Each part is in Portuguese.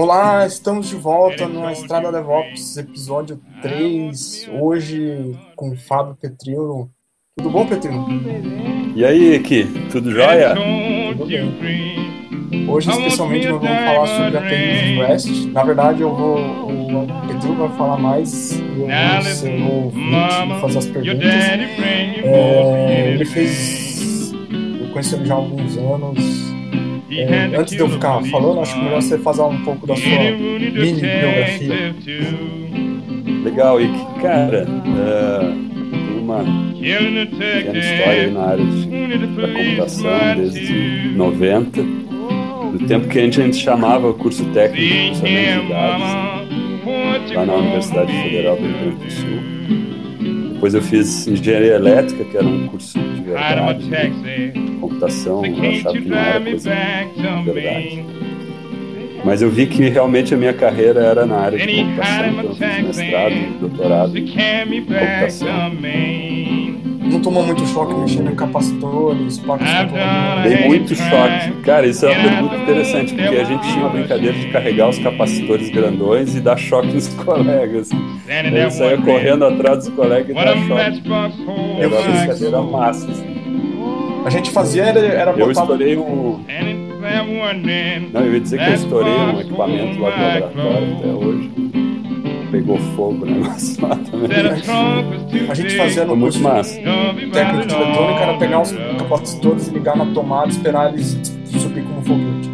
Olá, estamos de volta no Estrada DevOps, episódio 3, hoje com o Fábio Petrino. Tudo bom, Petrino? E aí, Eki, tudo jóia? Tudo bem. Hoje, especialmente, nós vamos falar sobre a API REST. Na verdade, eu vou, o Petrino vai falar mais e eu vou ser o ouvinte e fazer as perguntas. É, ele fez... Eu conheci ele já há alguns anos, é, antes de eu ficar falando, acho que melhor você fazer um pouco da sua mini biografia. Legal, e cara, uh, tem uma pequena história aí na área de, da computação desde 90, do tempo que a gente, a gente chamava o curso técnico de processamento de dados, lá na Universidade Federal do Rio Grande do Sul. Depois eu fiz engenharia elétrica, que era um curso de verdade computação, eu achava que não era coisa de verdade. Mas eu vi que realmente a minha carreira era na área de computação, então eu fiz mestrado, doutorado em computação. Não tomou muito choque mexendo em capacitores, placas Dei muito choque. Cara, isso é uma pergunta interessante, porque a gente tinha uma brincadeira de carregar os capacitores grandões e dar choque nos colegas. Eu saía correndo atrás dos colegas e dar choque. Era uma brincadeira massa. Assim. A gente fazia era, era botar... Eu estourei um... Não, eu ia dizer que eu estourei um equipamento lá do laboratório até hoje. Pegou fogo o negócio lá também. A gente fazia no muito massa. técnico de eletrônica era pegar os capacitores e ligar na tomada e esperar eles subir como foguete.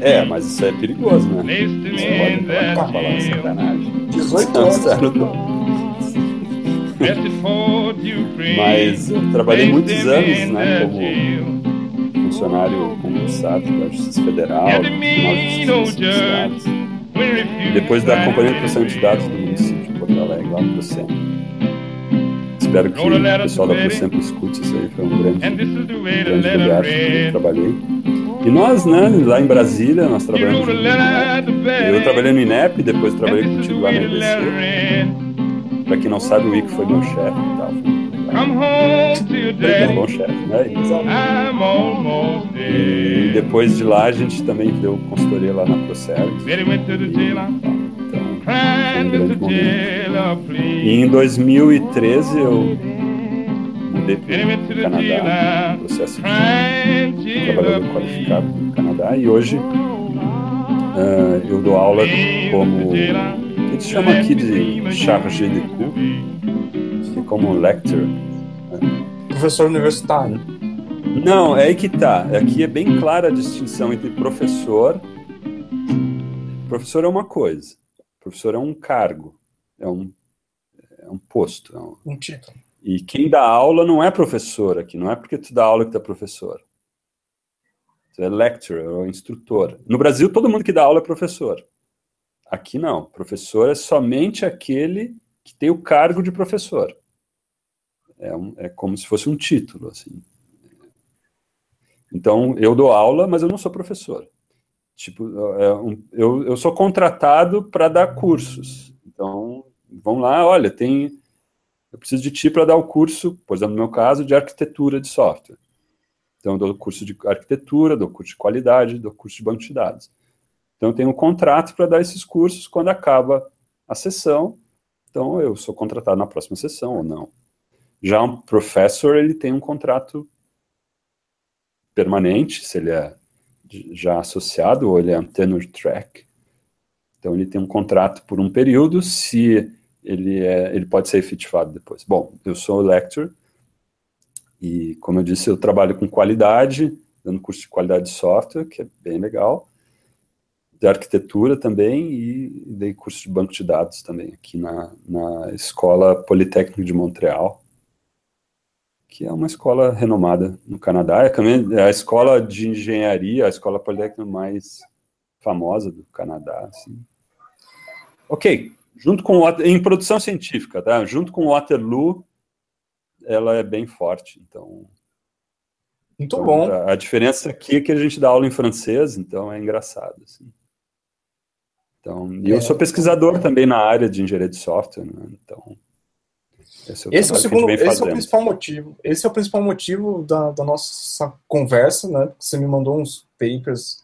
É, mas isso é perigoso, né? Você pode colocar lá, sacanagem. 18 anos. Mas eu trabalhei muitos anos né, como funcionário concursado da Justiça Federal, Tribunal de Justiça Estados, e depois da Companhia de Processamento de Dados do município de Porto Alegre, lá no Procemp. Espero que o pessoal da Procemp escute isso aí, foi um grande, grande lugar que eu trabalhei. E nós, né, lá em Brasília, nós trabalhamos. Eu trabalhei no INEP, depois trabalhei contigo lá na IBC. Pra quem não sabe, o Ico foi meu chefe e tal. Ele é um bom chefe, né? E depois de lá, a gente também deu consultoria lá na ProService. Então, um. E em 2013, eu mudei para o Canadá, processo de trabalhador qualificado no Canadá, e hoje uh, eu dou aula como a gente chama aqui de chargé de cours, é como lecture. Professor universitário. Não, é aí que tá. Aqui é bem clara a distinção entre professor. Professor é uma coisa. Professor é um cargo, é um, é um posto. É um, um título. E quem dá aula não é professor aqui, não é porque tu dá aula que tu é professor. Tu é lecturer, é instrutor. No Brasil, todo mundo que dá aula é professor. Aqui não. Professor é somente aquele que tem o cargo de professor. É, um, é como se fosse um título, assim. Então, eu dou aula, mas eu não sou professor. Tipo, é um, eu, eu sou contratado para dar cursos. Então, vamos lá, olha, tem. Eu preciso de ti para dar o curso, por exemplo, no meu caso, de arquitetura de software. Então, eu dou curso de arquitetura, dou curso de qualidade, dou curso de banco de dados. Então, eu tenho um contrato para dar esses cursos quando acaba a sessão. Então, eu sou contratado na próxima sessão ou não. Já um professor, ele tem um contrato permanente, se ele é já associado ou ele é um tenure track. Então, ele tem um contrato por um período, se ele, é, ele pode ser efetivado depois. Bom, eu sou lecturer, e, como eu disse, eu trabalho com qualidade, dando curso de qualidade de software, que é bem legal de arquitetura também e dei curso de banco de dados também aqui na, na Escola Politécnica de Montreal, que é uma escola renomada no Canadá, é, é a escola de engenharia, a escola politécnica mais famosa do Canadá. Assim. Ok, junto com em produção científica, tá? Junto com Waterloo, ela é bem forte, então. Muito então, bom. A, diferença aqui é que a gente dá aula em francês, então é engraçado. Assim. Então, e eu sou pesquisador também na área de engenharia de software, né? então esse é o, esse é o segundo, esse é o principal motivo. Esse é o principal motivo da, da nossa conversa, né? Você me mandou uns papers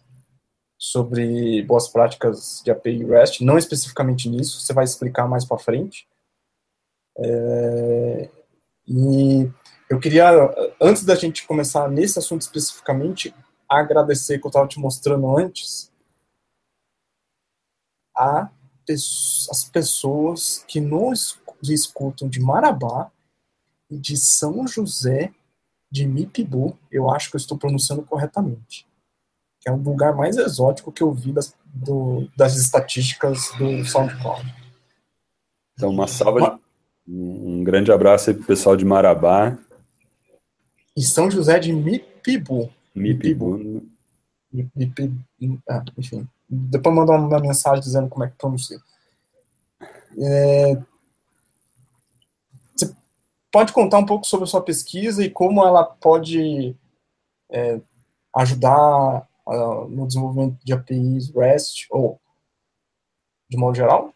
sobre boas práticas de API REST, não especificamente nisso, você vai explicar mais para frente. É, e eu queria, antes da gente começar nesse assunto especificamente, agradecer que eu estava te mostrando antes a as pessoas que nos escutam de Marabá e de São José de Mipibu, eu acho que eu estou pronunciando corretamente que é um lugar mais exótico que eu vi das, do, das estatísticas do SoundCloud. Então, uma salva, uma... um grande abraço aí pro pessoal de Marabá. E São José de Mipibu. Mipibu. Mipibu. Ah, enfim. Depois mandar uma mensagem dizendo como é que pronuncia. É... Você pode contar um pouco sobre a sua pesquisa e como ela pode é, ajudar uh, no desenvolvimento de APIs REST ou de modo geral?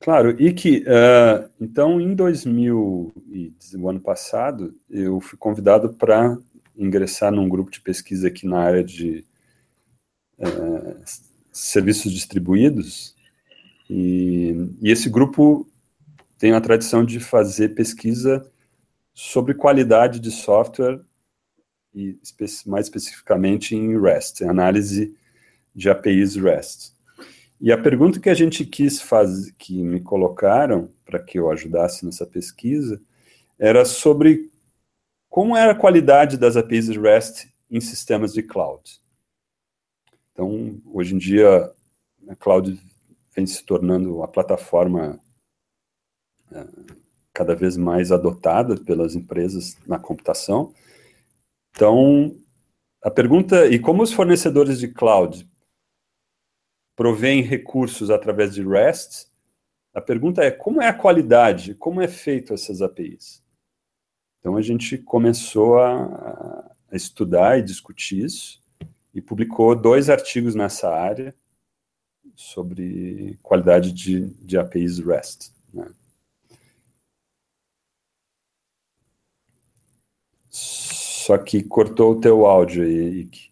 Claro, e que, uh, então, em 2000, o ano passado, eu fui convidado para ingressar num grupo de pesquisa aqui na área de uh, serviços distribuídos, e, e, esse grupo tem a tradição de fazer pesquisa sobre qualidade de software e mais especificamente em REST, em análise de APIs REST. E a pergunta que a gente quis fazer, que me colocaram para que eu ajudasse nessa pesquisa, era sobre como era a qualidade das APIs REST em sistemas de cloud. Então, hoje em dia, a cloud vem se tornando a plataforma é, cada vez mais adotada pelas empresas na computação, então, a pergunta, e como os fornecedores de cloud provêm recursos através de REST, a pergunta é como é a qualidade, como é feito essas APIs? Então a gente começou a, a estudar e discutir isso e publicou dois artigos nessa área sobre qualidade de, de APIs REST. Né? Só que cortou o teu áudio aí, Ike.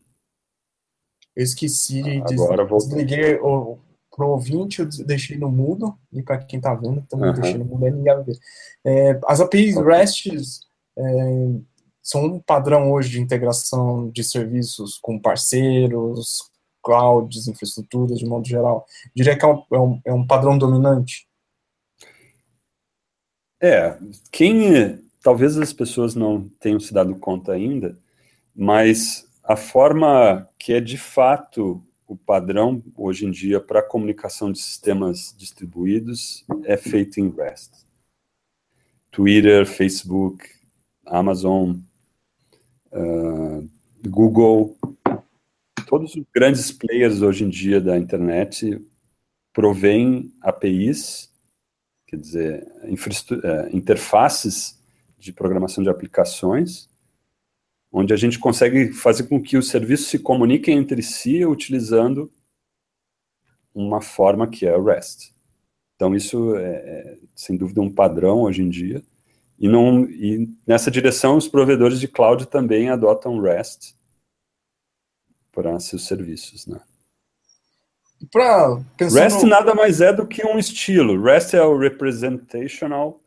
Eu esqueci de Agora desliguei o, pro ouvinte, eu deixei no mudo, e para quem está vendo, também uhum. deixei no mudo, aí ninguém vai ver. É, as APIs okay. REST é, são um padrão hoje de integração de serviços com parceiros, clouds, infraestruturas, de modo geral. Diria que é um, é um, é padrão dominante. É, quem talvez as pessoas não tenham se dado conta ainda, mas a forma que é de fato o padrão hoje em dia para comunicação de sistemas distribuídos é feito em REST. Twitter, Facebook, Amazon, uh, Google, todos os grandes players hoje em dia da internet provêm APIs, quer dizer, uh, interfaces de programação de aplicações, onde a gente consegue fazer com que os serviços se comuniquem entre si utilizando uma forma que é o REST. Então isso é, é sem dúvida um padrão hoje em dia. E, não, e nessa direção os provedores de cloud também adotam REST para seus serviços, né? Pra, REST nada mais é do que um estilo. REST é o Representational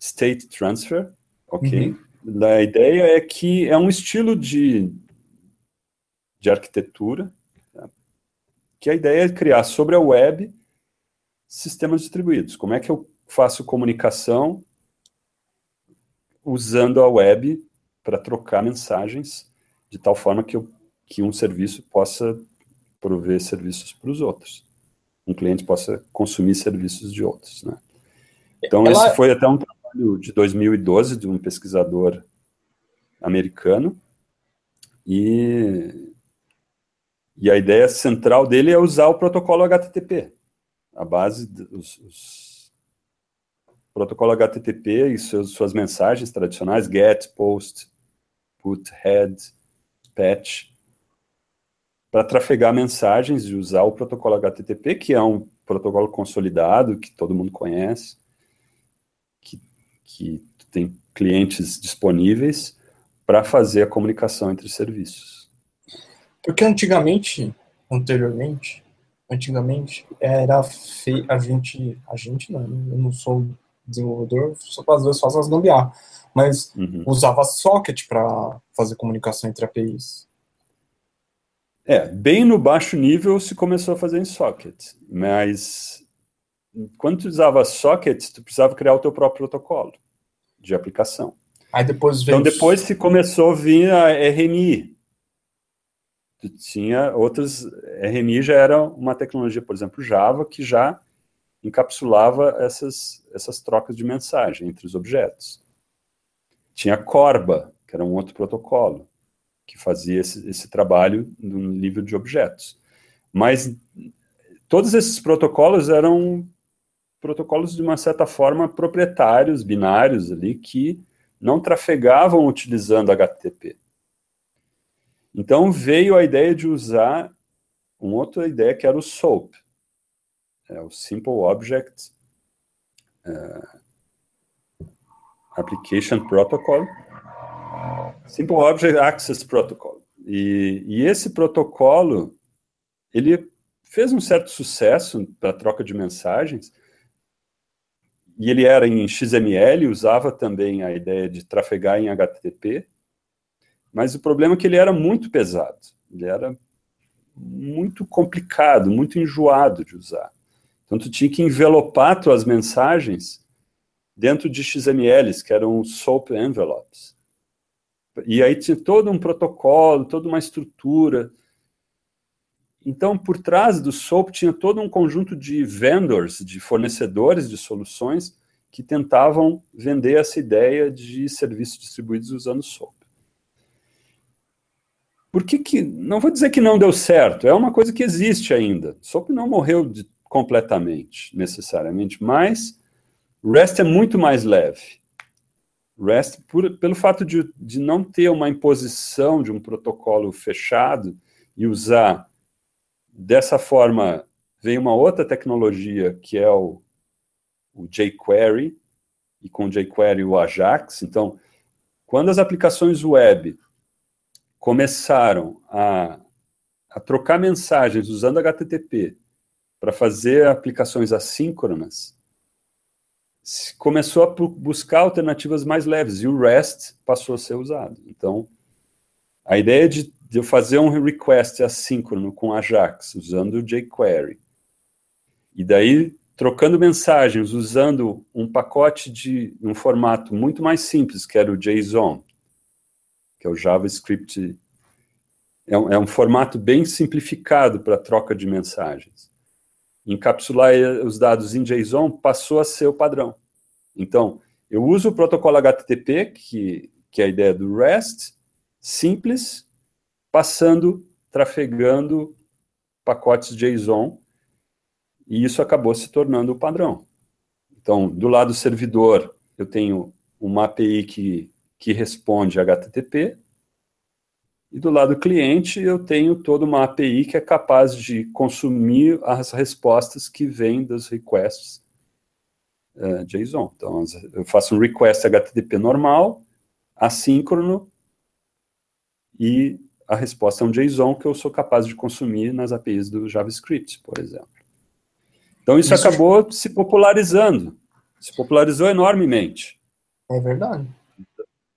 State Transfer, ok? Uhum. A ideia é que é um estilo de, de arquitetura, tá? que a ideia é criar sobre a web sistemas distribuídos. Como é que eu faço comunicação usando a web para trocar mensagens de tal forma que, eu, que um serviço possa prover serviços para os outros. Um cliente possa consumir serviços de outros, né? Então, Ela... esse foi até um trabalho de 2012 de um pesquisador americano e, e a ideia central dele é usar o protocolo HTTP, a base dos os, protocolo HTTP e suas mensagens tradicionais, get, post, put, head, patch, para trafegar mensagens e usar o protocolo HTTP, que é um protocolo consolidado, que todo mundo conhece, que tem clientes disponíveis para fazer a comunicação entre serviços. Porque antigamente, anteriormente, antigamente era feio, a gente, a gente não, eu não sou desenvolvedor, só às vezes faço as gambiarra, mas uhum. usava socket para fazer comunicação entre APIs. É, bem no baixo nível se começou a fazer em socket, mas quando tu usava socket, tu precisava criar o teu próprio protocolo de aplicação. Aí depois veio... Então depois se começou a vir a RMI. Tu tinha outros RMI já era uma tecnologia, por exemplo, Java que já encapsulava essas essas trocas de mensagem entre os objetos. Tinha Corba, que era um outro protocolo que fazia esse, esse trabalho no nível de objetos. Mas todos esses protocolos eram protocolos de uma certa forma proprietários, binários ali, que não trafegavam utilizando HTTP. Então veio a ideia de usar uma outra ideia que era o SOAP, é o Simple Object uh, Application Protocol, Simple Object Access Protocol. E, e esse protocolo, ele fez um certo sucesso para troca de mensagens, e ele era em XML, usava também a ideia de trafegar em HTTP, mas o problema é que ele era muito pesado, ele era muito complicado, muito enjoado de usar. Então tu tinha que envelopar tuas mensagens dentro de XMLs, que eram SOAP envelopes. E aí tinha todo um protocolo, toda uma estrutura. Então, por trás do SOAP tinha todo um conjunto de vendors, de fornecedores de soluções que tentavam vender essa ideia de serviços distribuídos usando SOAP. Por que, que não vou dizer que não deu certo, é uma coisa que existe ainda. SOAP não morreu de, completamente, necessariamente, mas REST é muito mais leve. REST, por, pelo fato de, de não ter uma imposição de um protocolo fechado e usar dessa forma, veio uma outra tecnologia que é o, o jQuery, e com o jQuery o Ajax. Então, quando as aplicações web começaram a, a trocar mensagens usando HTTP para fazer aplicações assíncronas, começou a buscar alternativas mais leves e o REST passou a ser usado. Então, a ideia de, de eu fazer um request assíncrono com Ajax usando o jQuery e daí trocando mensagens usando um pacote de um formato muito mais simples, que era o JSON, que é o JavaScript. É um, é um formato bem simplificado para troca de mensagens encapsular os dados em JSON passou a ser o padrão. Então, eu uso o protocolo HTTP, que, que é a ideia do REST, simples, passando, trafegando pacotes JSON, e isso acabou se tornando o padrão. Então, do lado servidor, eu tenho uma API que, que responde HTTP, e do lado cliente, eu tenho toda uma API que é capaz de consumir as respostas que vêm dos requests uh, JSON. Então, eu faço um request HTTP normal, assíncrono, e a resposta é um JSON que eu sou capaz de consumir nas APIs do JavaScript, por exemplo. Então, isso, isso acabou se popularizando. Se popularizou enormemente. É verdade.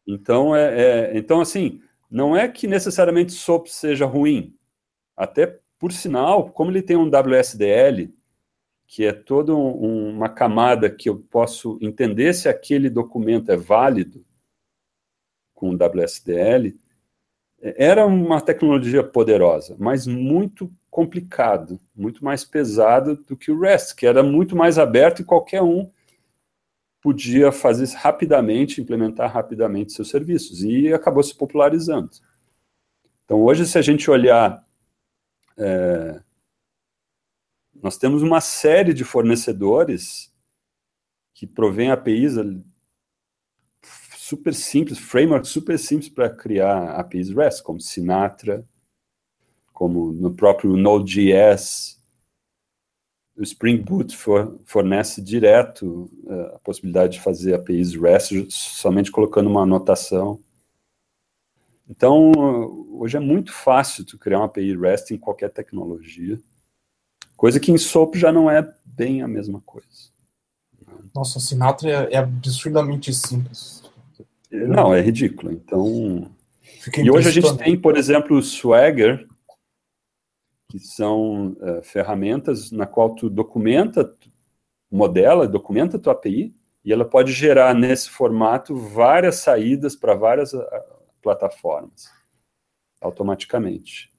Então, é, é então assim, não é que necessariamente SOAP seja ruim. Até, por sinal, como ele tem um WSDL, que é toda um, uma camada que eu posso entender se aquele documento é válido com o WSDL, era uma tecnologia poderosa, mas muito complicado, muito mais pesado do que o REST, que era muito mais aberto e qualquer um podia fazer rapidamente, implementar rapidamente seus serviços, e acabou se popularizando. Então, hoje, se a gente olhar, é, nós temos uma série de fornecedores que provém APIs super simples, frameworks super simples para criar APIs REST, como Sinatra, como no próprio Node.js, o Spring Boot for, fornece direto uh, a possibilidade de fazer APIs REST somente colocando uma anotação. Então, hoje é muito fácil tu criar uma API REST em qualquer tecnologia, coisa que em SOAP já não é bem a mesma coisa. Nossa, Sinatra é, é absurdamente simples. Não, é ridículo. Então, e hoje a gente tem, por exemplo, o Swagger, que são uh, ferramentas na qual tu documenta, modela, documenta a tua API, e ela pode gerar nesse formato várias saídas para várias uh, plataformas, automaticamente.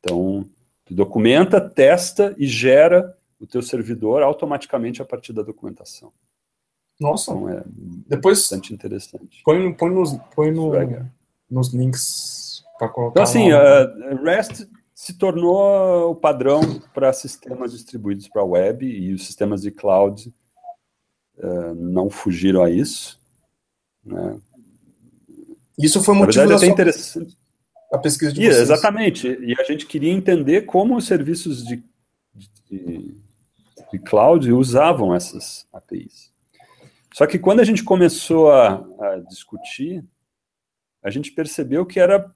Então, tu documenta, testa e gera o teu servidor automaticamente a partir da documentação. Nossa, então, é depois bastante interessante. Põe, põe, nos, põe no, nos links para colocar. Então, assim, uh, REST se tornou o padrão para sistemas distribuídos para a web e os sistemas de cloud uh, não fugiram a isso. Né? Isso foi um motivo verdade, é até interessante. A pesquisa de vocês. Exatamente. E a gente queria entender como os serviços de, de, de cloud usavam essas APIs. Só que quando a gente começou a, a discutir, a gente percebeu que era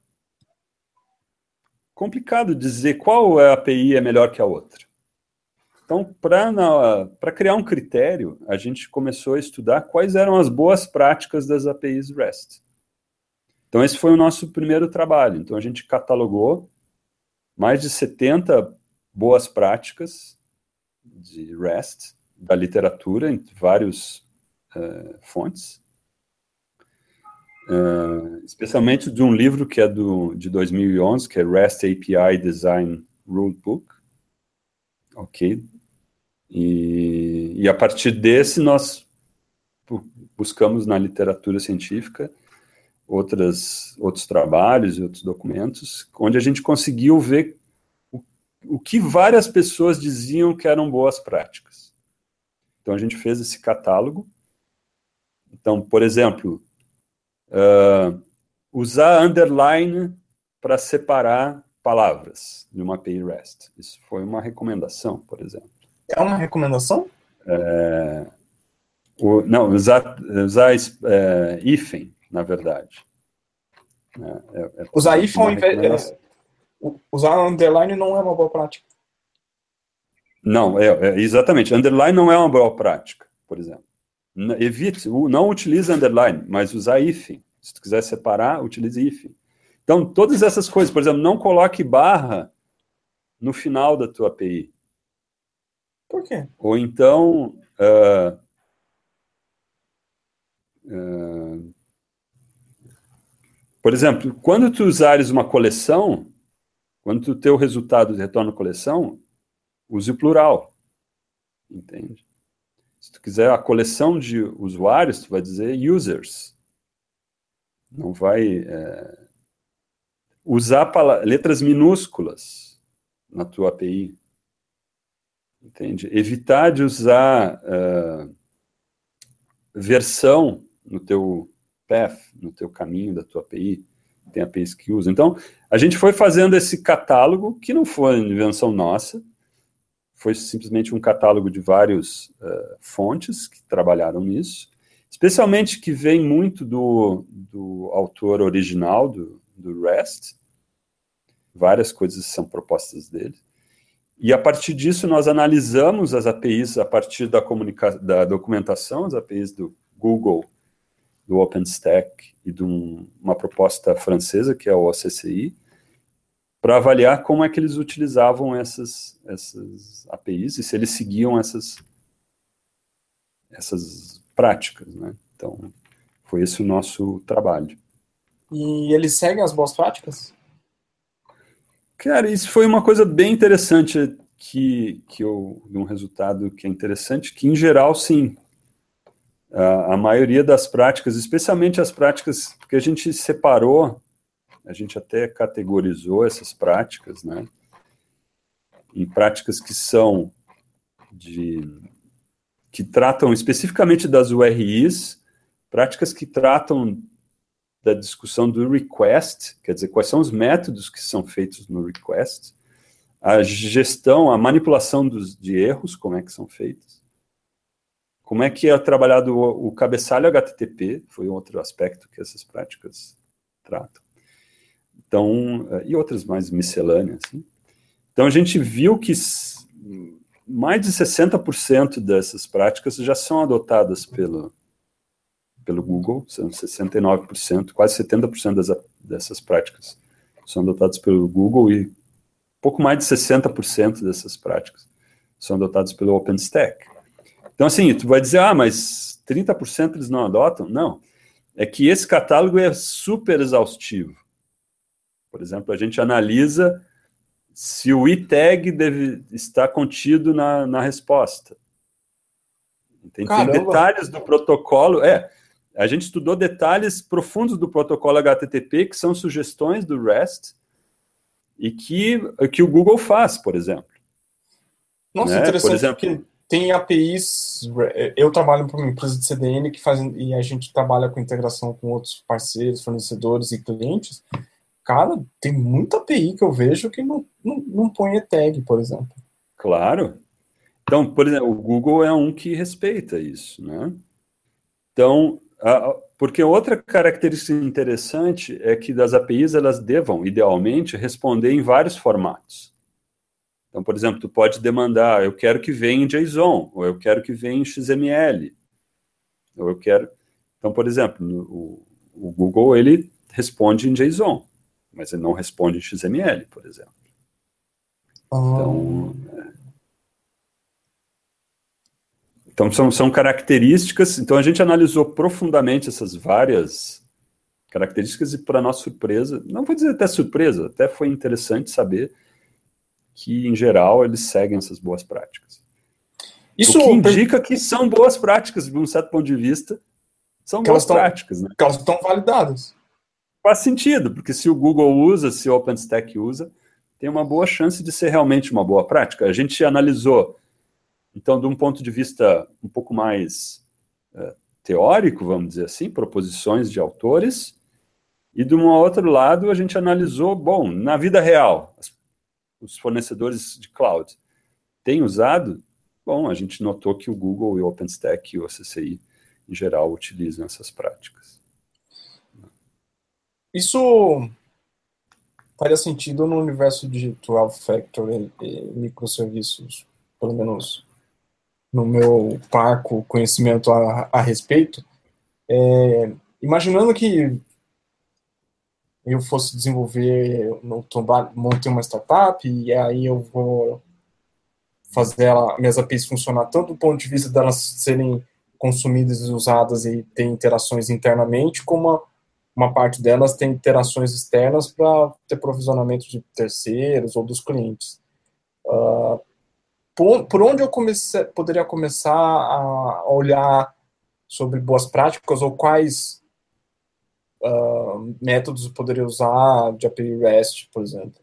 complicado dizer qual API é melhor que a outra. Então, para criar um critério, a gente começou a estudar quais eram as boas práticas das APIs REST. Então, esse foi o nosso primeiro trabalho. Então, a gente catalogou mais de 70 boas práticas de REST da literatura, em vários uh, fontes, uh, especialmente de um livro que é do, de 2011, que é REST API Design Rulebook, ok? E, e a partir desse nós buscamos na literatura científica outras, outros trabalhos e outros documentos, onde a gente conseguiu ver o, o que várias pessoas diziam que eram boas práticas. Então a gente fez esse catálogo. Então, por exemplo, uh, usar underline para separar palavras de uma API REST. Isso foi uma recomendação, por exemplo. É uma recomendação? É, o, não, usar, usar é, hífen na verdade. É, é, é usar ao invés. É, usar underline não é uma boa prática. Não, é, é, exatamente. Underline não é uma boa prática, por exemplo. Evite, não utilize underline, mas usar if. Se tu quiser separar, utilize if. Então, todas essas coisas, por exemplo, não coloque barra no final da tua API. Por quê? Ou então, uh, uh, por exemplo, quando tu usares uma coleção, quando o teu resultado retorna coleção, use o plural. Entende? Se tu quiser a coleção de usuários, tu vai dizer users. Não vai é, usar letras minúsculas na tua API. Entende? Evitar de usar uh, versão no teu path, no teu caminho da tua API, tem APIs que usam. Então, a gente foi fazendo esse catálogo, que não foi invenção nossa, foi simplesmente um catálogo de várias uh, fontes que trabalharam nisso, especialmente que vem muito do, do autor original do, do REST, várias coisas são propostas dele. E a partir disso, nós analisamos as APIs a partir da, da documentação, as APIs do Google do OpenStack e de um, uma proposta francesa, que é o OCCI, para avaliar como é que eles utilizavam essas, essas APIs e se eles seguiam essas, essas práticas. Né? Então, foi esse o nosso trabalho. E eles seguem as boas práticas? Cara, isso foi uma coisa bem interessante que, que eu, um resultado que é interessante, que em geral, sim, a, a maioria das práticas, especialmente as práticas, porque a gente separou, a gente até categorizou essas práticas, né? Em práticas que são de que tratam especificamente das URIs, práticas que tratam da discussão do request, quer dizer, quais são os métodos que são feitos no request, a gestão, a manipulação dos, de erros, como é que são feitos, como é que é trabalhado o, o cabeçalho HTTP, foi outro aspecto que essas práticas tratam. Então, e outras mais miscelâneas. Assim. Então, a gente viu que mais de 60% dessas práticas já são adotadas pelo, pelo Google, são 69%, quase 70% das, dessas práticas são adotadas pelo Google e pouco mais de 60% dessas práticas são adotadas pelo OpenStack. Então, assim, tu vai dizer, ah, mas 30% eles não adotam? Não. É que esse catálogo é super exaustivo. Por exemplo, a gente analisa se o e-tag deve estar contido na, na resposta. Tem, tem, detalhes do protocolo. É, a gente estudou detalhes profundos do protocolo HTTP, que são sugestões do REST, e que, que o Google faz, por exemplo. Nossa, né? interessante, por exemplo, tem APIs, eu trabalho para uma empresa de CDN que faz, e a gente trabalha com integração com outros parceiros, fornecedores e clientes, cara, tem muita API que eu vejo que não, não, não põe tag, por exemplo. Claro. Então, por exemplo, o Google é um que respeita isso, né? Então, a, porque outra característica interessante é que das APIs elas devam, idealmente, responder em vários formatos. Então, por exemplo, tu pode demandar, eu quero que venha em JSON, ou eu quero que venha em XML, ou eu quero... Então, por exemplo, o, o Google, ele responde em JSON mas ele não responde em XML, por exemplo. Então, é. então são, são características. Então a gente analisou profundamente essas várias características e, para nossa surpresa, não vou dizer até surpresa, até foi interessante saber que, em geral, eles seguem essas boas práticas. Isso o que indica que são boas práticas, de um certo ponto de vista, são boas práticas. Né? Que elas estão validadas faz sentido, porque se o Google usa, se o OpenStack usa, tem uma boa chance de ser realmente uma boa prática. A gente analisou, então, de um ponto de vista um pouco mais é, teórico, vamos dizer assim, proposições de autores, e de um outro lado, a gente analisou, bom, na vida real, os fornecedores de cloud têm usado? Bom, a gente notou que o Google e o OpenStack e o CCI, em geral, utilizam essas práticas. Isso faria sentido no universo de 12 Factor e, microserviços, pelo menos no meu parco conhecimento a, a respeito. É, imaginando que eu fosse desenvolver, montei uma startup e aí eu vou fazer ela, minhas APIs funcionar tanto do ponto de vista delas serem consumidas e usadas e ter interações internamente, como a, uma parte delas tem interações externas para ter provisionamento de terceiros ou dos clientes. Uh, por, por, onde eu poderia começar a olhar sobre boas práticas ou quais uh, métodos eu poderia usar de API REST, por exemplo?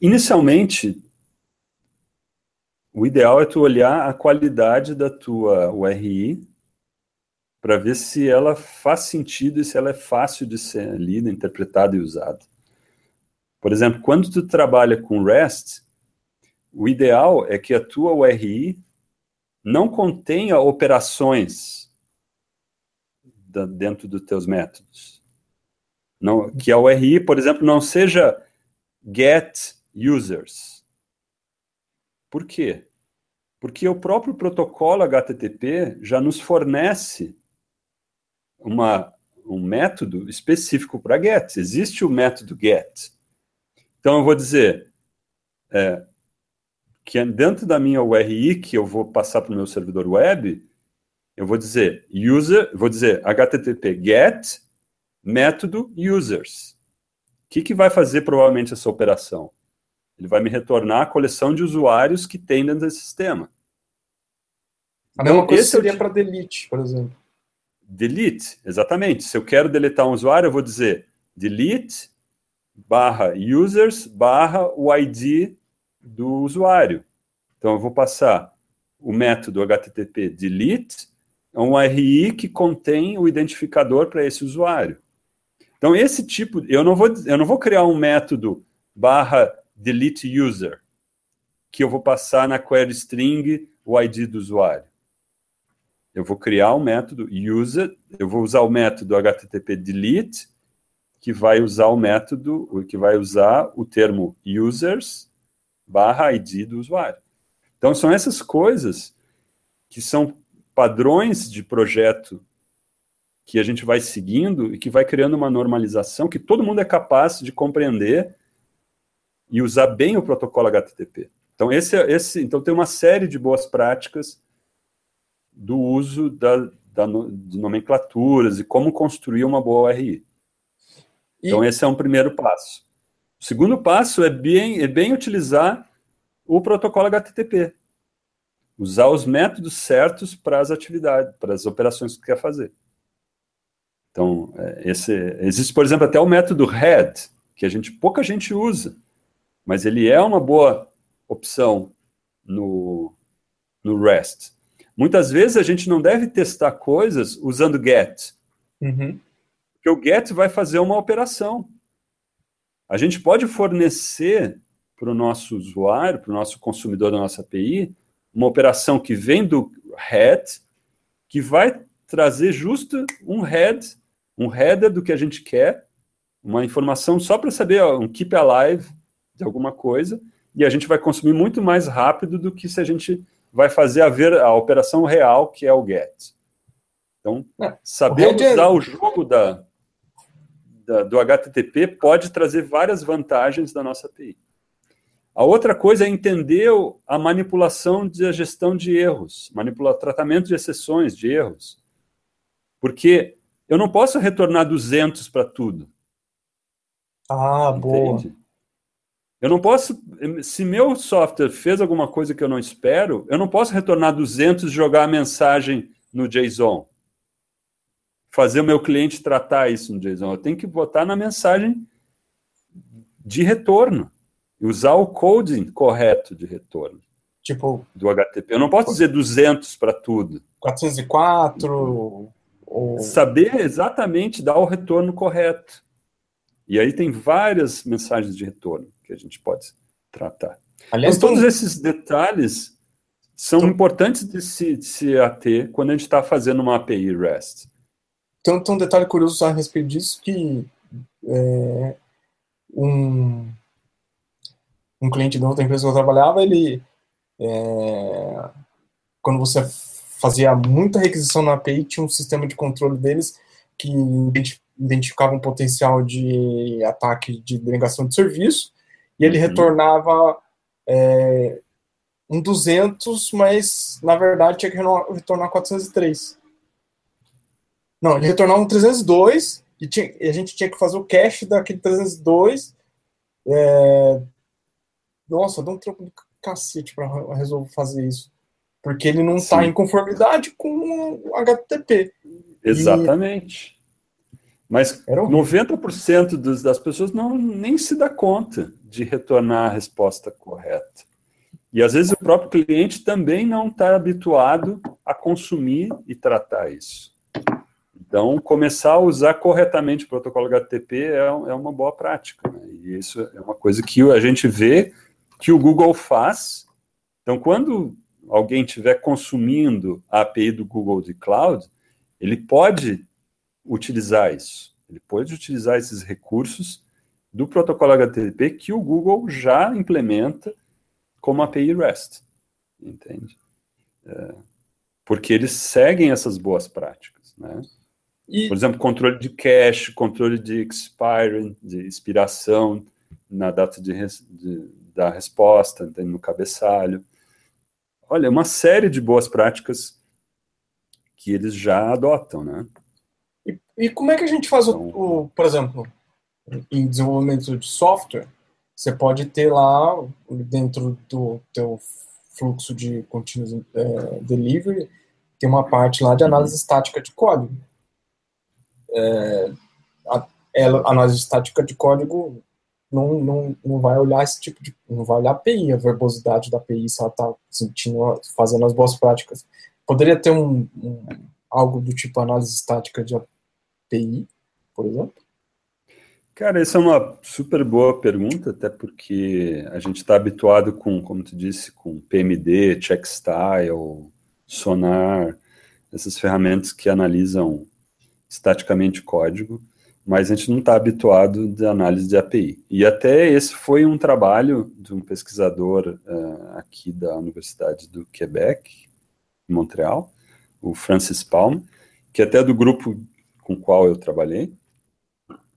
Inicialmente, o ideal é tu olhar a qualidade da tua URI para ver se ela faz sentido e se ela é fácil de ser lida, interpretada e usada. Por exemplo, quando tu trabalha com REST, o ideal é que a tua URI não contenha operações dentro dos teus métodos. Não, que a URI, por exemplo, não seja get users. Por quê? Porque o próprio protocolo HTTP já nos fornece uma, um método específico para get. Existe o método get. Então, eu vou dizer é, que dentro da minha URI que eu vou passar para o meu servidor web, eu vou dizer user, vou dizer http get método users. O que, que vai fazer provavelmente essa operação? Ele vai me retornar a coleção de usuários que tem dentro desse sistema. A mesma então, coisa seria para delete, por exemplo delete, exatamente. Se eu quero deletar um usuário, eu vou dizer delete barra users barra o ID do usuário. Então, eu vou passar o método HTTP delete a um URI que contém o identificador para esse usuário. Então, esse tipo, eu não vou, eu não vou criar um método barra delete user que eu vou passar na query string o ID do usuário eu vou criar um método user, eu vou usar o método HTTP delete que vai usar o método, que vai usar o termo users barra ID do usuário. Então, são essas coisas que são padrões de projeto que a gente vai seguindo e que vai criando uma normalização que todo mundo é capaz de compreender e usar bem o protocolo HTTP. Então, esse, é, esse, então tem uma série de boas práticas do uso da, da de nomenclaturas e como construir uma boa URI. E... Então, esse é um primeiro passo. O segundo passo é bem, é bem utilizar o protocolo HTTP. Usar os métodos certos para as atividades, para as operações que quer fazer. Então, é, esse, existe, por exemplo, até o método head, que a gente pouca gente usa, mas ele é uma boa opção no, no REST. Muitas vezes a gente não deve testar coisas usando get. Uhum. Porque o get vai fazer uma operação. A gente pode fornecer para o nosso usuário, para o nosso consumidor da nossa API, uma operação que vem do head, que vai trazer justo um head, um header do que a gente quer, uma informação só para saber ó, um keep alive de alguma coisa, e a gente vai consumir muito mais rápido do que se a gente vai fazer a, ver, a operação real, que é o get. Então, é, saber o usar é... o jogo da, da, do HTTP pode trazer várias vantagens da nossa API. A outra coisa é entender a manipulação de a gestão de erros, manipula tratamento de exceções, de erros. Porque eu não posso retornar 200 para tudo. Ah, Entende? boa. Eu não posso, se meu software fez alguma coisa que eu não espero, eu não posso retornar 200 e jogar a mensagem no JSON. Fazer o meu cliente tratar isso no JSON. Eu tenho que botar na mensagem de retorno. E usar o coding correto de retorno. Tipo. Do HTTP. Eu não posso dizer 200 para tudo. 404. Ou... Saber exatamente dar o retorno correto. E aí tem várias mensagens de retorno que a gente pode tratar. Aliás, então, todos esses detalhes são então, importantes de se, de se ater quando a gente está fazendo uma API REST. Então, tem um detalhe curioso a respeito disso, que é, um, um cliente da outra empresa que eu trabalhava, ele, é, quando você fazia muita requisição na API, tinha um sistema de controle deles que identificava um potencial de ataque de denegação de serviço, e ele uhum. retornava é, um 200, mas na verdade tinha que retornar 403. Não, ele retornava um 302 e, tinha, e a gente tinha que fazer o cache daquele 302. É, nossa, dá um trampo de cacete para resolver fazer isso. Porque ele não está em conformidade com o HTTP. Exatamente. E... Mas 90% dos, das pessoas não nem se dá conta de retornar a resposta correta. E às vezes o próprio cliente também não está habituado a consumir e tratar isso. Então, começar a usar corretamente o protocolo HTTP é, é uma boa prática. Né? E isso é uma coisa que a gente vê que o Google faz. Então, quando alguém estiver consumindo a API do Google de Cloud, ele pode utilizar isso. Ele pode utilizar esses recursos do protocolo HTTP que o Google já implementa como API REST, entende? É, porque eles seguem essas boas práticas, né? E... Por exemplo, controle de cache, controle de expiring, de expiração na data de, de, da resposta, no cabeçalho. Olha, uma série de boas práticas que eles já adotam, né? E, e como é que a gente faz então, o, o, por exemplo, em desenvolvimento de software, você pode ter lá, dentro do teu fluxo de continuous é, delivery, tem uma parte lá de análise estática de código. É, a, a análise estática de código não, não, não vai olhar esse tipo de. não vai olhar a API, a verbosidade da API, se ela está sentindo, fazendo as boas práticas. Poderia ter um, um, algo do tipo análise estática de API, por exemplo? Cara, essa é uma super boa pergunta, até porque a gente está habituado com, como tu disse, com PMD, Checkstyle, Sonar, essas ferramentas que analisam estaticamente código. mas a gente não está habituado de análise de API. E até esse foi um trabalho de um pesquisador uh, aqui da Universidade do Quebec, em Montreal, o Francis Palm, que até é do grupo com o qual eu trabalhei.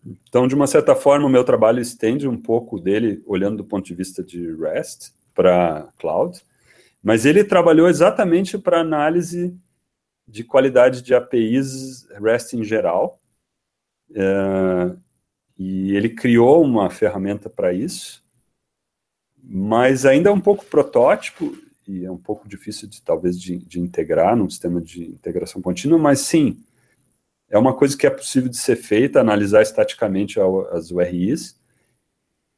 Então, de uma certa forma, o meu trabalho estende um pouco dele, olhando do ponto de vista de REST para cloud, mas ele trabalhou exatamente para análise de qualidade de APIs REST em geral, é, e ele criou uma ferramenta para isso, mas ainda é um pouco protótipo e é um pouco difícil de talvez de, de integrar num sistema de integração contínua, mas sim, é uma coisa que é possível de ser feita, analisar estaticamente as URIs,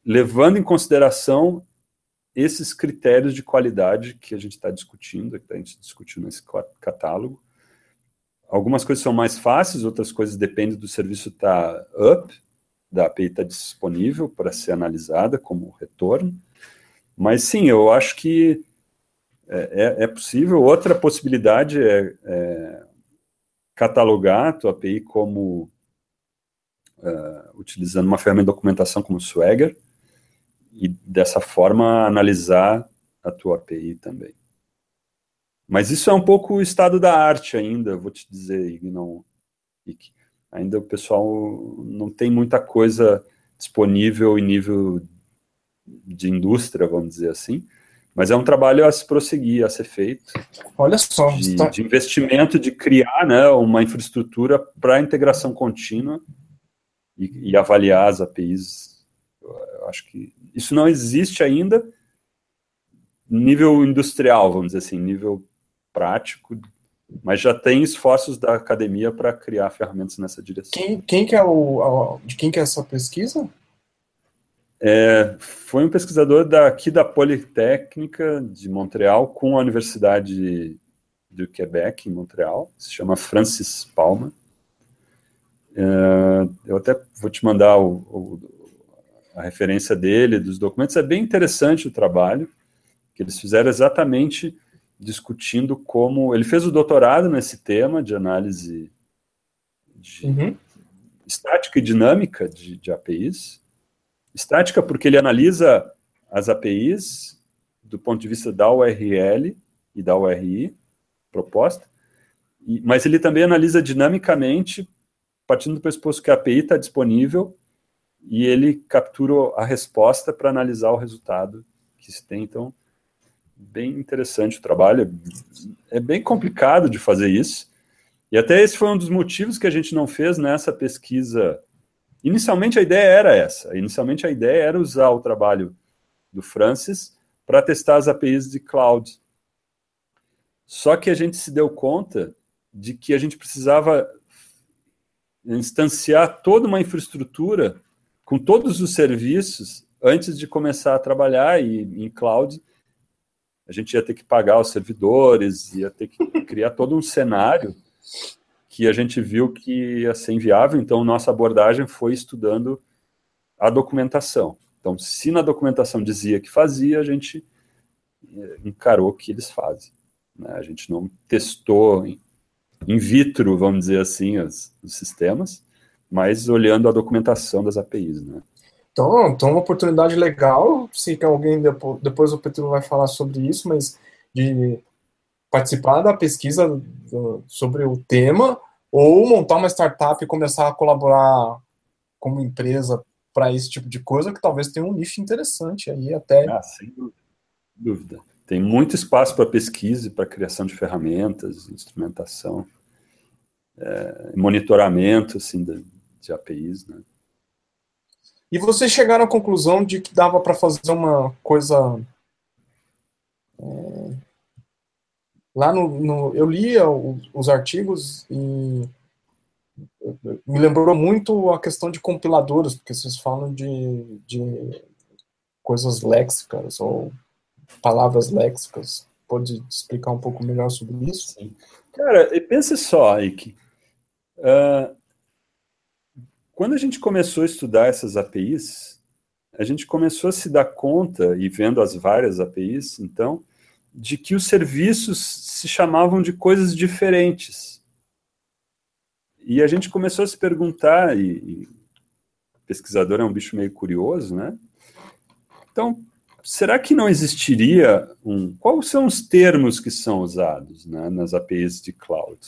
levando em consideração esses critérios de qualidade que a gente está discutindo, que a gente discutiu nesse catálogo, Algumas coisas são mais fáceis, outras coisas dependem do serviço estar tá up, da API estar tá disponível para ser analisada como retorno. Mas sim, eu acho que é, é, é possível. Outra possibilidade é, é catalogar a tua API como uh, utilizando uma ferramenta de documentação como Swagger e dessa forma analisar a tua API também. Mas isso é um pouco o estado da arte ainda, vou te dizer, não, ainda o pessoal não tem muita coisa disponível em nível de indústria, vamos dizer assim, mas é um trabalho a se prosseguir, a ser feito. Olha só. De, tá... de investimento, de criar né, uma infraestrutura para integração contínua e, e, avaliar as APIs. Eu acho que isso não existe ainda nível industrial, vamos dizer assim, nível prático, mas já tem esforços da academia para criar ferramentas nessa direção. Quem, quem que é o, de quem que é essa pesquisa? É, foi um pesquisador daqui da Politécnica de Montreal com a Universidade do Quebec em Montreal, se chama Francis Palma. É, eu até vou te mandar o, o, a referência dele, dos documentos. É bem interessante o trabalho que eles fizeram exatamente discutindo como. Ele fez o doutorado nesse tema de análise de uhum. estática e dinâmica de, de APIs. Estática, porque ele analisa as APIs do ponto de vista da URL e da URI proposta, e, mas ele também analisa dinamicamente, partindo do pressuposto que a API está disponível e ele captura a resposta para analisar o resultado que se tem. Então, bem interessante o trabalho. É bem complicado de fazer isso. E até esse foi um dos motivos que a gente não fez nessa pesquisa. Inicialmente a ideia era essa. Inicialmente a ideia era usar o trabalho do Francis para testar as APIs de cloud. Só que a gente se deu conta de que a gente precisava instanciar toda uma infraestrutura com todos os serviços antes de começar a trabalhar e, em cloud a gente ia ter que pagar os servidores, ia ter que criar todo um cenário que a gente viu que ia ser inviável, então nossa abordagem foi estudando a documentação. Então, se na documentação dizia que fazia, a gente eh, encarou que eles fazem. Né? A gente não testou in vitro, vamos dizer assim, os, os sistemas, mas olhando a documentação das APIs. Né? Então, então uma oportunidade legal, se alguém depois, depois o Petro vai falar sobre isso, mas de participar da pesquisa do, sobre o tema ou montar uma startup e começar a colaborar como empresa para esse tipo de coisa, que talvez tenha um nicho interessante aí até. Ah, sem dúvida. Tem muito espaço para pesquisa e para criação de ferramentas, instrumentação, é, monitoramento assim, de, de APIs, né? E vocês chegaram à conclusão de que dava para fazer uma coisa. É, lá no, no, Eu lia os, os artigos e me lembrou muito a questão de compiladores, porque vocês falam de, de coisas léxicas ou palavras léxicas. Pode explicar um pouco melhor sobre isso? Sim. Cara, pense só, Ike. Uh, quando a gente começou a estudar essas APIs, a gente começou a se dar conta, e vendo as várias APIs, então, de que os serviços se chamavam de coisas diferentes. E a gente começou a se perguntar, e, pesquisador é um bicho meio curioso, né? Então, será que não existiria um. Quais são os termos que são usados né, nas APIs de cloud?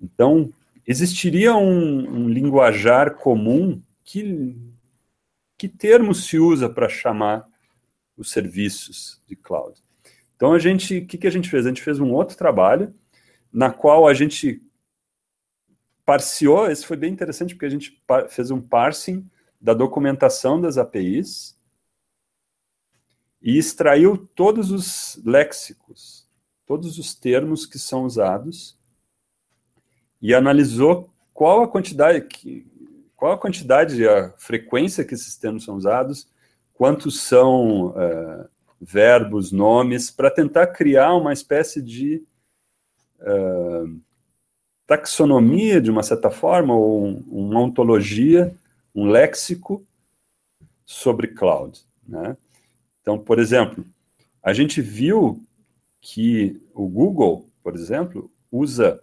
Então, existiria um, um linguajar comum que, que termo se usa para chamar os serviços de cloud? Então, a gente, o que, que a gente fez? A gente fez um outro trabalho na qual a gente parseou, esse foi bem interessante porque a gente fez um parsing da documentação das APIs e extraiu todos os léxicos, todos os termos que são usados e analisou qual a quantidade, qual a quantidade, a frequência que esses termos são usados, quantos são uh, verbos, nomes, para tentar criar uma espécie de uh, taxonomia, de uma certa forma, ou um, uma ontologia, um léxico sobre cloud. Né? Então, por exemplo, a gente viu que o Google, por exemplo, usa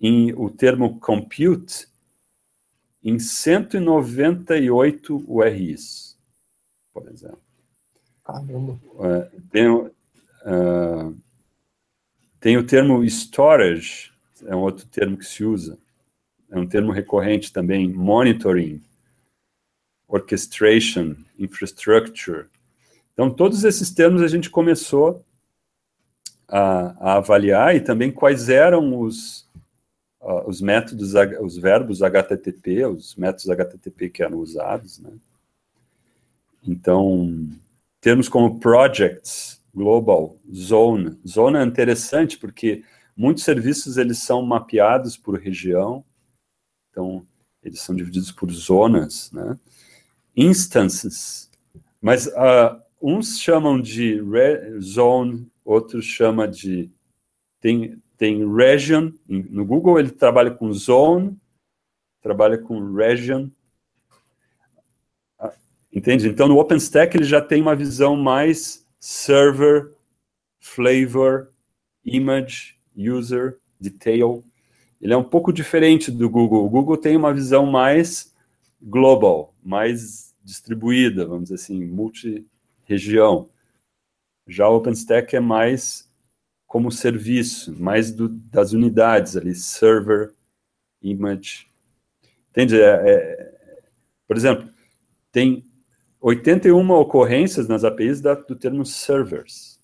em, o termo compute em 198 URIs, por exemplo. Caramba. Uh, tem, uh, tem o termo storage, é um outro termo que se usa, é um termo recorrente também, monitoring, orchestration, infrastructure, então, todos esses termos a gente começou a, a avaliar e também quais eram os, uh, os métodos, os verbos HTTP, os métodos HTTP que eram usados, né? Então, termos como projects, global, zone. Zone é interessante porque muitos serviços eles são mapeados por região, então eles são divididos por zonas, né? Instances, mas uh, uns chamam de zone, outros chamam de tem tem region. No Google ele trabalha com zone, trabalha com region. Entende? Então no OpenStack ele já tem uma visão mais server, flavor, image, user, detail. Ele é um pouco diferente do Google. O Google tem uma visão mais global, mais distribuída, vamos dizer assim, multi região. Já o OpenStack é mais como serviço, mais do, das unidades ali, server, image. Entende? É, é, por exemplo, tem 81 ocorrências nas APIs da, do termo servers.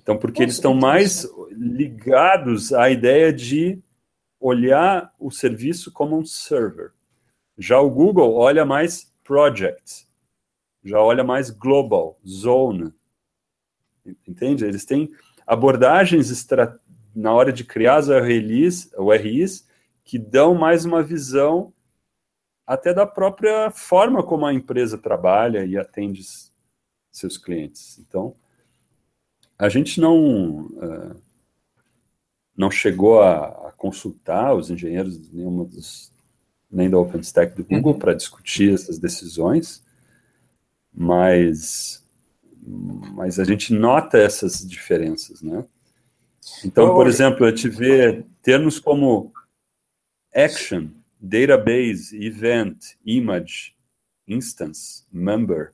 Então, porque Nossa, eles estão mais ligados à ideia de olhar o serviço como um server. Já o Google olha mais projects já olha mais global, zone. Entende? Eles têm abordagens na hora de criar as URIs, URIs que dão mais uma visão até da própria forma como a empresa trabalha e atende seus clientes. Então, a gente não uh, não chegou a, a, consultar os engenheiros nenhuma dos, nem da OpenStack do Google uhum. para discutir essas decisões, mas mas a gente nota essas diferenças, né? Então, por exemplo, a gente vê termos como action, database, event, image, instance, member.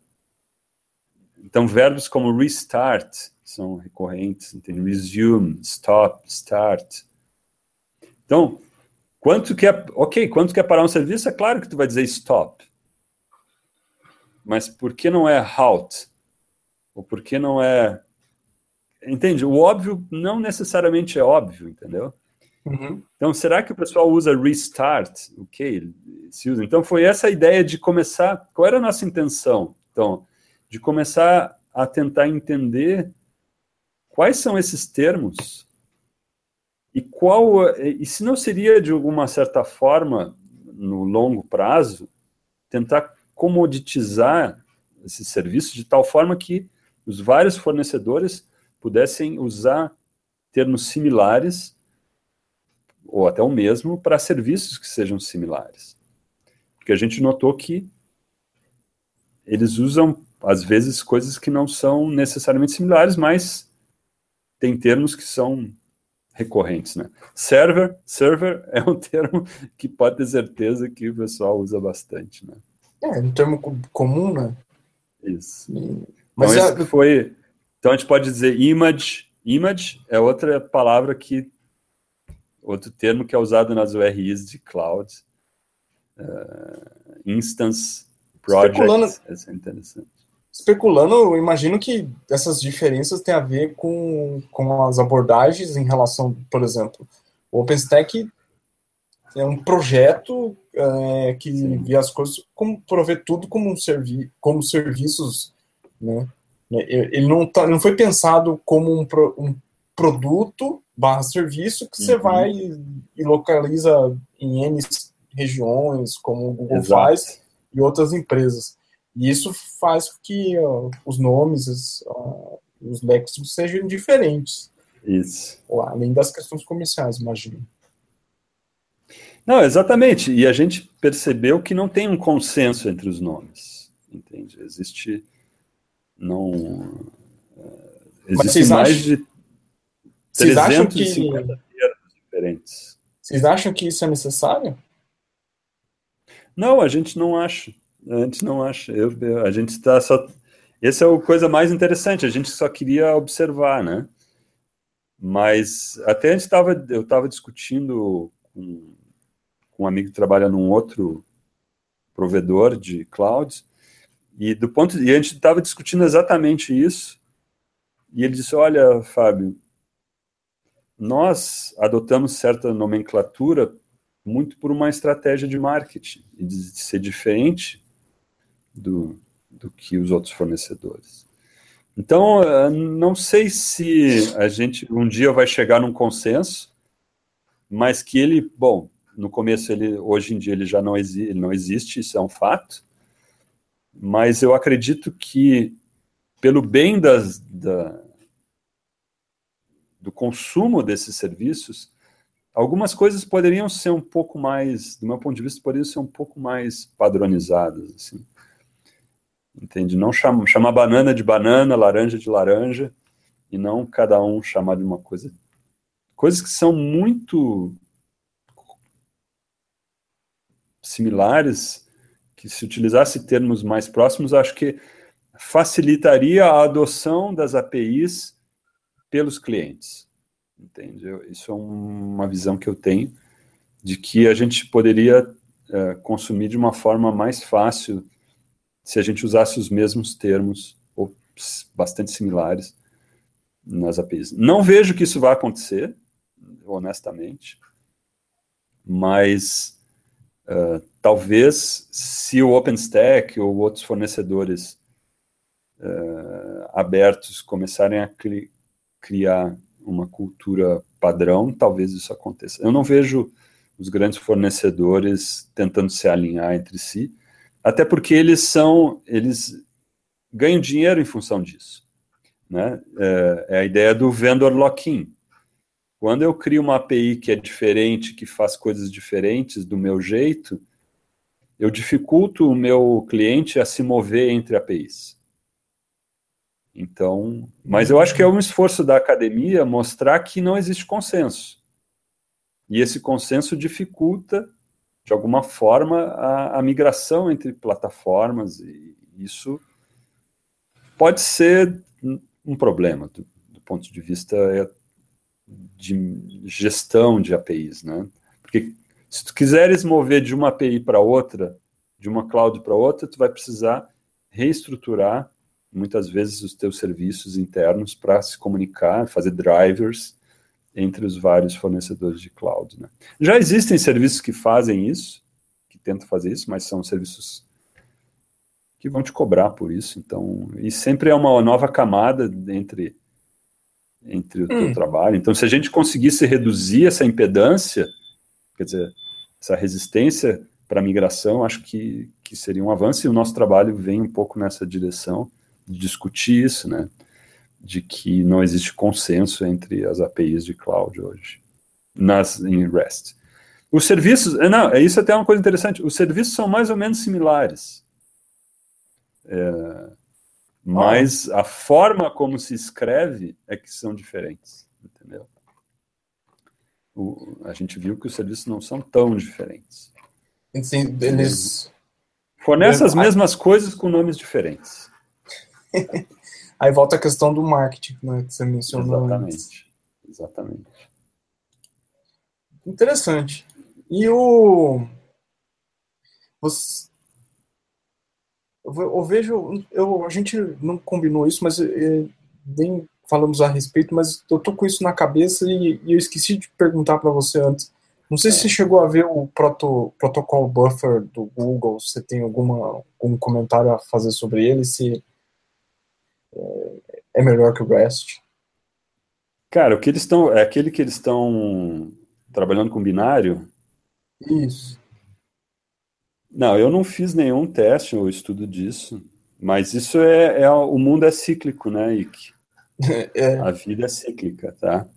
Então, verbos como restart são recorrentes, tem resume, stop, start. Então, quanto que é, ok, quanto que é parar um serviço, é claro que tu vai dizer stop mas por que não é halt? Ou por que não é. Entende? O óbvio não necessariamente é óbvio, entendeu? Uhum. Então, será que o pessoal usa restart? Ok, se usa. Então, foi essa a ideia de começar. Qual era a nossa intenção? Então, de começar a tentar entender quais são esses termos e qual e se não seria de alguma certa forma no longo prazo tentar comoditizar esse serviço de tal forma que os vários fornecedores pudessem usar termos similares ou até o mesmo para serviços que sejam similares. Porque a gente notou que eles usam, às vezes, coisas que não são necessariamente similares, mas tem termos que são recorrentes, né? Server, server é um termo que pode ter certeza que o pessoal usa bastante, né? É, um termo comum, né? Isso. E... Mas então, é... foi. Então a gente pode dizer image. Image é outra palavra que. Outro termo que é usado nas URIs de cloud. Uh, instance, project. Especulando, Essa é interessante. Especulando, eu imagino que essas diferenças têm a ver com, com as abordagens em relação, por exemplo, o OpenStack é um projeto é, que Sim. vê as coisas como prover tudo como um servi como serviços, né? Ele não tá, não foi pensado como um, pro, um produto barra serviço que uhum. você vai e localiza em N regiões, como o Google Exato. faz, e outras empresas. E isso faz com que ó, os nomes, os, ó, os léxicos sejam diferentes. Isso. Além das questões comerciais, imagino. Não, exatamente. E a gente percebeu que não tem um consenso entre os nomes. Entende? Existe. Não. Uh, existe mais acham, de 350 que, termos diferentes. Vocês acham que isso é necessário? Não, a gente não acha. A gente não acha. Eu, a gente está só. Essa é a coisa mais interessante. A gente só queria observar, né? Mas até a gente estava, eu estava discutindo com um amigo que trabalha num outro provedor de clouds, e do ponto e a gente estava discutindo exatamente isso, e ele disse: Olha, Fábio, nós adotamos certa nomenclatura muito por uma estratégia de marketing e de ser diferente do, do que os outros fornecedores. Então, não sei se a gente um dia vai chegar num consenso, mas que ele, bom, no começo ele, hoje em dia ele já não, exi ele não existe, isso é um fato, mas eu acredito que pelo bem das, da, do consumo desses serviços, algumas coisas poderiam ser um pouco mais, do meu ponto de vista, poderiam ser um pouco mais padronizadas, assim. Entende? Não chama, chamar banana de banana, laranja de laranja, e não cada um chamar de uma coisa. Coisas que são muito similares, que se utilizasse termos mais próximos, acho que facilitaria a adoção das APIs pelos clientes. Entende? Isso é uma visão que eu tenho de que a gente poderia é, consumir de uma forma mais fácil se a gente usasse os mesmos termos ou bastante similares nas APIs. Não vejo que isso vai acontecer, honestamente, mas Uh, talvez, se o OpenStack ou outros fornecedores uh, abertos começarem a criar uma cultura padrão, talvez isso aconteça. Eu não vejo os grandes fornecedores tentando se alinhar entre si, até porque eles são, eles ganham dinheiro em função disso. Né? É, é a ideia do vendor lock-in. Quando eu crio uma API que é diferente, que faz coisas diferentes do meu jeito, eu dificulto o meu cliente a se mover entre APIs. Então, mas eu acho que é um esforço da academia mostrar que não existe consenso. E esse consenso dificulta, de alguma forma, a, a migração entre plataformas, e isso pode ser um problema do, do ponto de vista de gestão de APIs, né? Porque se tu quiseres mover de uma API para outra, de uma cloud para outra, tu vai precisar reestruturar muitas vezes os teus serviços internos para se comunicar, fazer drivers entre os vários fornecedores de cloud. Né? Já existem serviços que fazem isso, que tentam fazer isso, mas são serviços que vão te cobrar por isso. Então, e sempre é uma nova camada entre entre o teu hum. trabalho. Então, se a gente conseguisse reduzir essa impedância, quer dizer, essa resistência para a migração, acho que, que seria um avanço e o nosso trabalho vem um pouco nessa direção discutir isso, né? De que não existe consenso entre as APIs de cloud hoje, nas, em REST. Os serviços, é, não, é isso até uma coisa interessante, os serviços são mais ou menos similares. É, mas a forma como se escreve é que são diferentes, entendeu? o, a gente viu que os serviços não são tão diferentes. Sim, eles fornecem as mesmas coisas com nomes diferentes. Aí volta a questão do marketing, né, que você mencionou. Exatamente. Antes. Exatamente. Interessante. E o. Você... Eu vejo. Eu, a gente não combinou isso, mas é, nem falamos a respeito, mas eu tô com isso na cabeça e, e eu esqueci de perguntar para você antes. Não sei é. se você chegou a ver o proto, protocolo buffer do Google, se tem alguma, algum comentário a fazer sobre ele, se é, melhor que o REST. Cara, o que eles estão. É aquele que eles estão trabalhando com binário? Isso. Não, eu não fiz nenhum teste ou estudo disso, mas isso é, é o mundo é cíclico, né, Ike? É. A vida é cíclica, tá?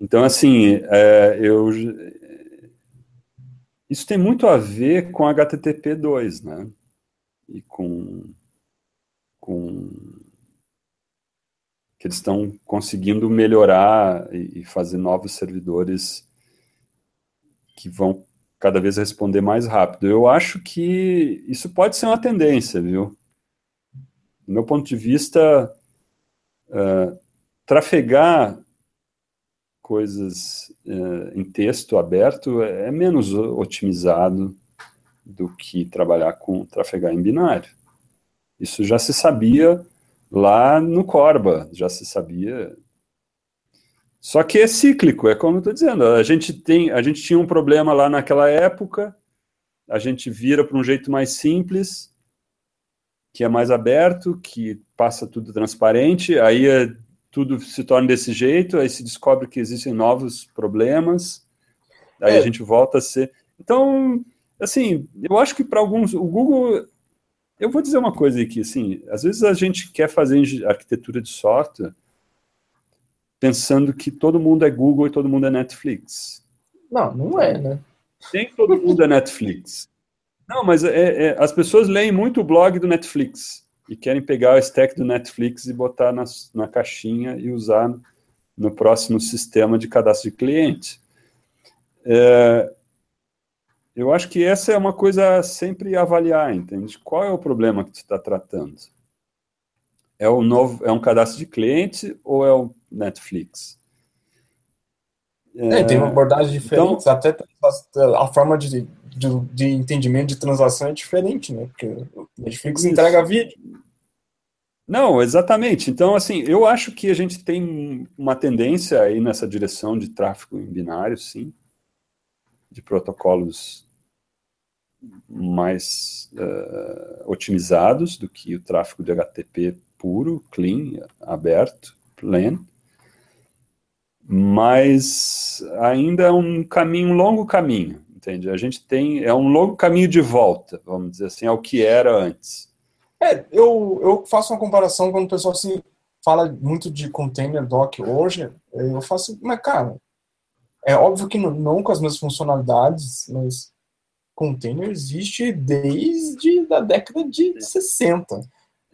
Então, assim, é, eu isso tem muito a ver com HTTP 2, né? E com, com que eles estão conseguindo melhorar e, e fazer novos servidores que vão cada vez responder mais rápido. Eu acho que isso pode ser uma tendência, viu? Do meu ponto de vista, uh, trafegar coisas uh, em texto aberto é menos otimizado do que trabalhar com trafegar em binário. Isso já se sabia lá no Corba, já se sabia. Só que é cíclico, é como eu estou dizendo. A gente, tem, a gente tinha um problema lá naquela época, a gente vira para um jeito mais simples, que é mais aberto, que passa tudo transparente, aí é, tudo se torna desse jeito, aí se descobre que existem novos problemas, aí é. a gente volta a ser. Então, assim, eu acho que para alguns. O Google eu vou dizer uma coisa aqui, assim, às vezes a gente quer fazer arquitetura de software pensando que todo mundo é Google e todo mundo é Netflix. Não, não é, né? Nem todo mundo é Netflix. Não, mas é, é, as pessoas leem muito o blog do Netflix e querem pegar o stack do Netflix e botar na, na caixinha e usar no próximo sistema de cadastro de cliente. É, eu acho que essa é uma coisa a sempre avaliar, entende? Qual é o problema que tu está tratando? É o novo, é um cadastro de cliente ou é o Netflix? É, tem uma abordagem diferente, então, até a forma de, de, de, entendimento de transação é diferente, né? Porque o Netflix isso. entrega vídeo. Não, exatamente. Então, assim, eu acho que a gente tem uma tendência aí nessa direção de tráfego em binário, sim, de protocolos mais uh, otimizados do que o tráfego de HTTP puro, clean, aberto, plain, mas ainda é um caminho, um longo caminho, entende? A gente tem, é um longo caminho de volta, vamos dizer assim, ao que era antes. É, eu, eu faço uma comparação quando o pessoal assim, fala muito de container doc hoje, eu faço, mas cara, é óbvio que não, não com as mesmas funcionalidades, mas container existe desde a década de 60.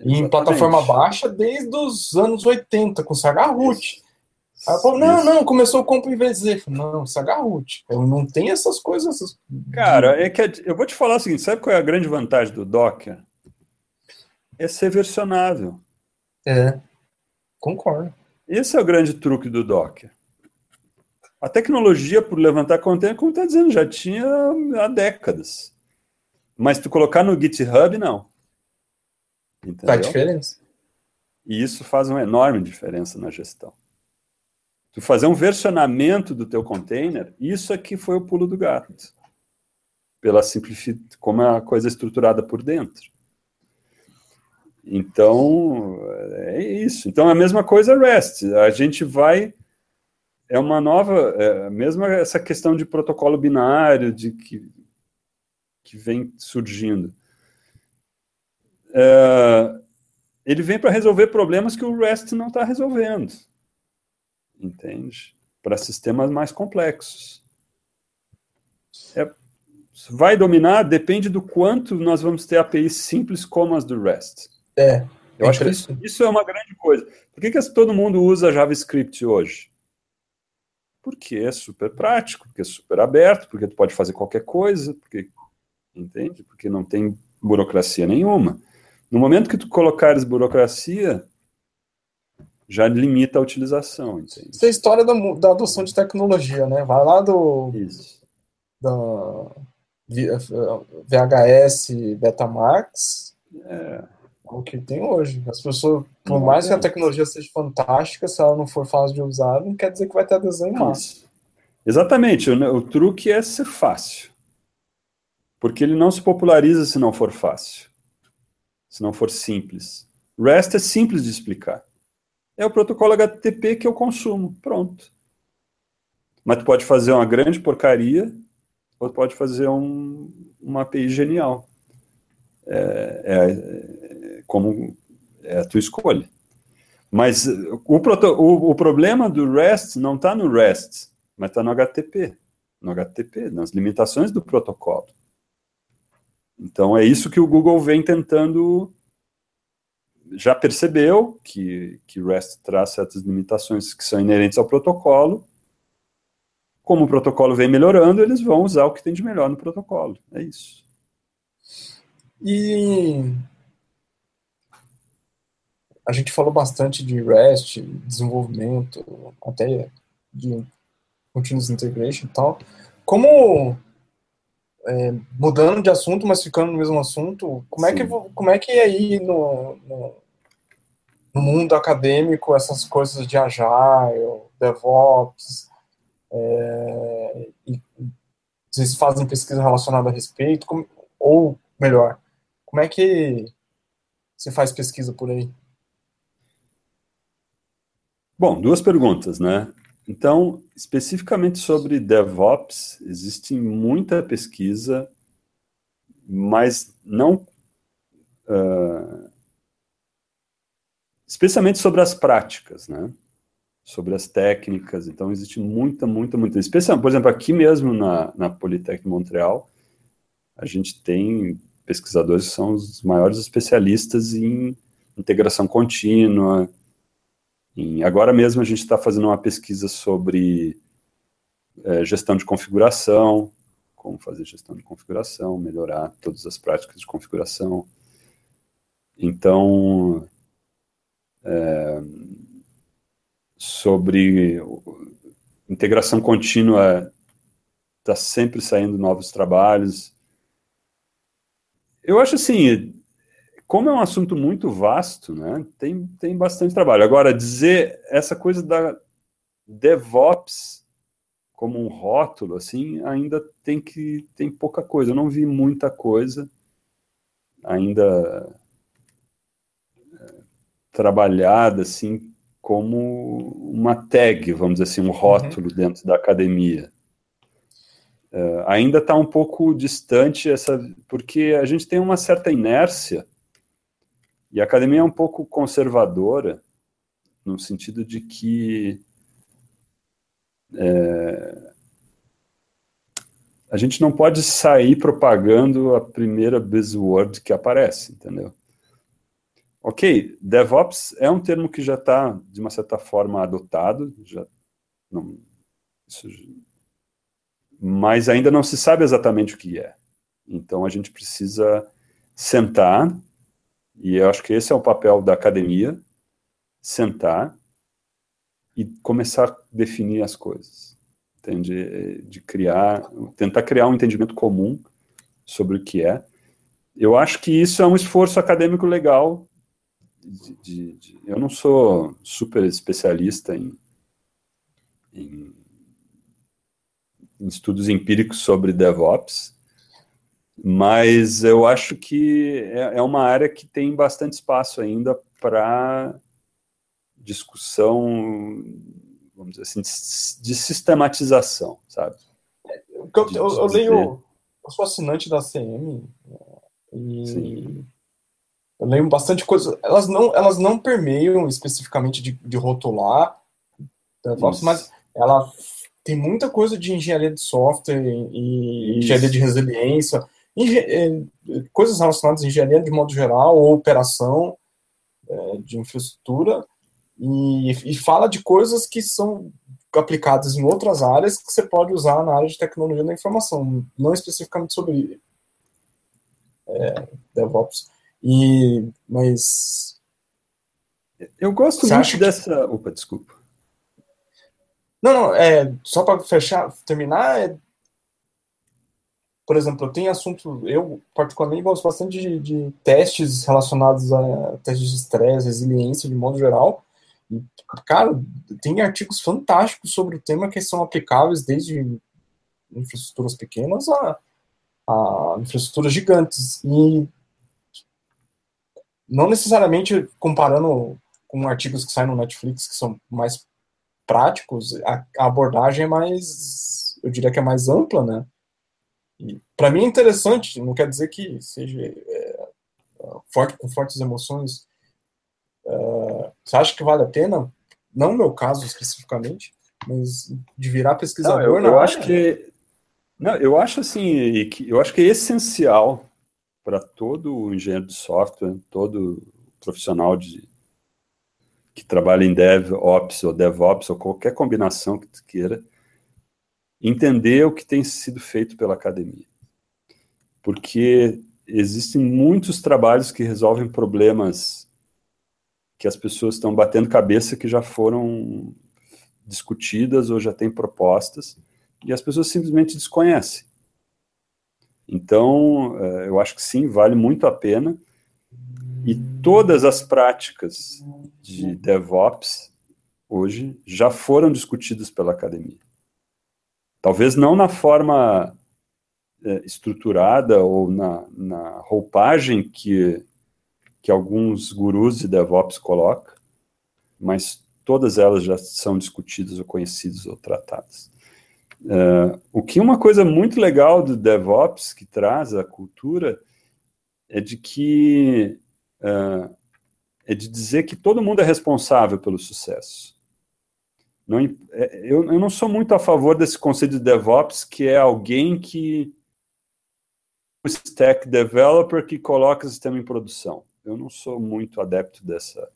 E em plataforma baixa desde os anos 80, com CH-Root. Aí eu não, não, começou com o IVZ. Não, CH-Root. Não tem essas coisas. Cara, é que eu vou te falar o seguinte: sabe qual é a grande vantagem do Docker? É ser versionável. É, concordo. Esse é o grande truque do Docker. A tecnologia por levantar container, como está dizendo, já tinha há décadas. Mas tu colocar no GitHub, não. Entendeu? Faz diferença. E isso faz uma enorme diferença na gestão. Tu fazer um versionamento do teu container, isso aqui foi o pulo do gato. Pela simplificação, como é a coisa estruturada por dentro. Então, é isso. Então, é a mesma coisa REST. A gente vai é uma nova, é, mesmo essa questão de protocolo binário de que, que vem surgindo. É, ele vem para resolver problemas que o REST não está resolvendo, entende? Para sistemas mais complexos. É, vai dominar depende do quanto nós vamos ter APIs simples como as do REST. É. Eu acho que isso, isso, é uma grande coisa. Por que, que todo mundo usa JavaScript hoje? Porque é super prático, porque é super aberto, porque tu pode fazer qualquer coisa, porque entende? Porque não tem burocracia nenhuma. No momento que tu colocares burocracia, já limita a utilização, entende? Isso é a história da, da adoção de tecnologia, né? Vai lá do Isso. da VHS Betamax, É, o que tem hoje. As pessoas, por mais que a tecnologia seja fantástica, se ela não for fácil de usar, não quer dizer que vai ter adesão em massa. Exatamente, o, o truque é ser fácil. Porque ele não se populariza se não for fácil. Se não for simples. REST é simples de explicar. É o protocolo HTTP que eu consumo. Pronto. Mas tu pode fazer uma grande porcaria ou tu pode fazer um, uma API genial. É- é como é a tua escolha. Mas o, proto- o- o problema do REST não está no REST, mas está no HTTP. No HTTP, nas limitações do protocolo. Então é isso que o Google vem tentando. Já percebeu que, que o REST traz certas limitações que são inerentes ao protocolo. Como o protocolo vem melhorando, eles vão usar o que tem de melhor no protocolo. É isso. E a gente falou bastante de REST, desenvolvimento, até de continuous integration e tal. Como é, mudando de assunto, mas ficando no mesmo assunto, como é que como é que é aí no, no, no mundo acadêmico essas coisas de agile, DevOps, é, e vocês fazem pesquisa relacionada a respeito, como- ou melhor, como é que você faz pesquisa por aí? Bom, duas perguntas, né? Então, especificamente sobre DevOps, existe muita pesquisa, mas não. ah, especialmente sobre as práticas, né? Sobre as técnicas. Então, existe muita, muita, muita. Especialmente, por exemplo, aqui mesmo na, na Politec Montreal, a gente tem pesquisadores que são os maiores especialistas em integração contínua, em- agora mesmo a gente está fazendo uma pesquisa sobre eh, gestão de configuração, como fazer gestão de configuração, melhorar todas as práticas de configuração. Então, eh, sobre integração contínua, está sempre saindo novos trabalhos. Eu acho assim, como é um assunto muito vasto, né, tem, tem bastante trabalho. Agora, dizer essa coisa da DevOps como um rótulo, assim, ainda tem que tem pouca coisa. Eu não vi muita coisa ainda é, trabalhada assim como uma tag, vamos dizer assim, um rótulo dentro da academia. É, ainda está um pouco distante essa, porque a gente tem uma certa inércia e a academia é um pouco conservadora, no sentido de que é, a gente não pode sair propagando a primeira buzzword que aparece, entendeu? Ok, DevOps é um termo que já está, de uma certa forma, adotado, já não, isso, mas ainda não se sabe exatamente o que é. Então a gente precisa sentar e eu acho que esse é o papel da academia, sentar e começar a definir as coisas, entende? De criar, tentar criar um entendimento comum sobre o que é. Eu acho que isso é um esforço acadêmico legal. De, de, de, eu não sou super especialista em, em, em estudos empíricos sobre DevOps, mas eu acho que é, é uma área que tem bastante espaço ainda para discussão, vamos dizer assim, de sistematização, sabe? Eu, eu, eu leio, eu sou assinante da CM e Sim. eu leio bastante coisa. Elas não, elas não permeiam especificamente de, de rotular DevOps, mas ela tem muita coisa de engenharia de software e Isso. engenharia de resiliência, coisas relacionadas à engenharia de modo geral, ou operação é, de infraestrutura, e, e, fala de coisas que são aplicadas em outras áreas que você pode usar na área de tecnologia da informação, não especificamente sobre é, DevOps. E, mas eu gosto muito dessa. Opa, desculpa. Não, não, é, só para fechar, terminar, é, por exemplo, eu tenho assunto, eu particularmente gosto bastante de, de testes relacionados a testes de estresse, resiliência, de modo geral, e, cara, tem artigos fantásticos sobre o tema que são aplicáveis desde infraestruturas pequenas a, a infraestruturas gigantes, e não necessariamente comparando com artigos que saem no Netflix, que são mais práticos, a, a abordagem é mais, eu diria que é mais ampla, né? Para mim é interessante, não quer dizer que seja é, forte com fortes emoções. É, você acha que vale a pena? Não no meu caso especificamente, mas de virar pesquisador. Não, eu, eu acho que não, eu acho assim, eu acho que é essencial para todo engenheiro de software, todo profissional de que trabalha em DevOps ou DevOps ou qualquer combinação que tu queira, entender o que tem sido feito pela academia. Porque existem muitos trabalhos que resolvem problemas que as pessoas estão batendo cabeça que já foram discutidas ou já têm propostas e as pessoas simplesmente desconhecem. Então, eh, eu acho que sim, vale muito a pena. E todas as práticas de DevOps hoje já foram discutidas pela academia. Talvez não na forma é, estruturada ou na, na, roupagem que, que alguns gurus de DevOps colocam, mas todas elas já são discutidas ou conhecidas ou tratadas. Uh, o que uma coisa muito legal do DevOps que traz a cultura é de que uh, é de dizer que todo mundo é responsável pelo sucesso. Não, é, eu, eu não sou muito a favor desse conceito de DevOps, que é alguém que o stack developer que coloca o sistema em produção. Eu não sou muito adepto dessa.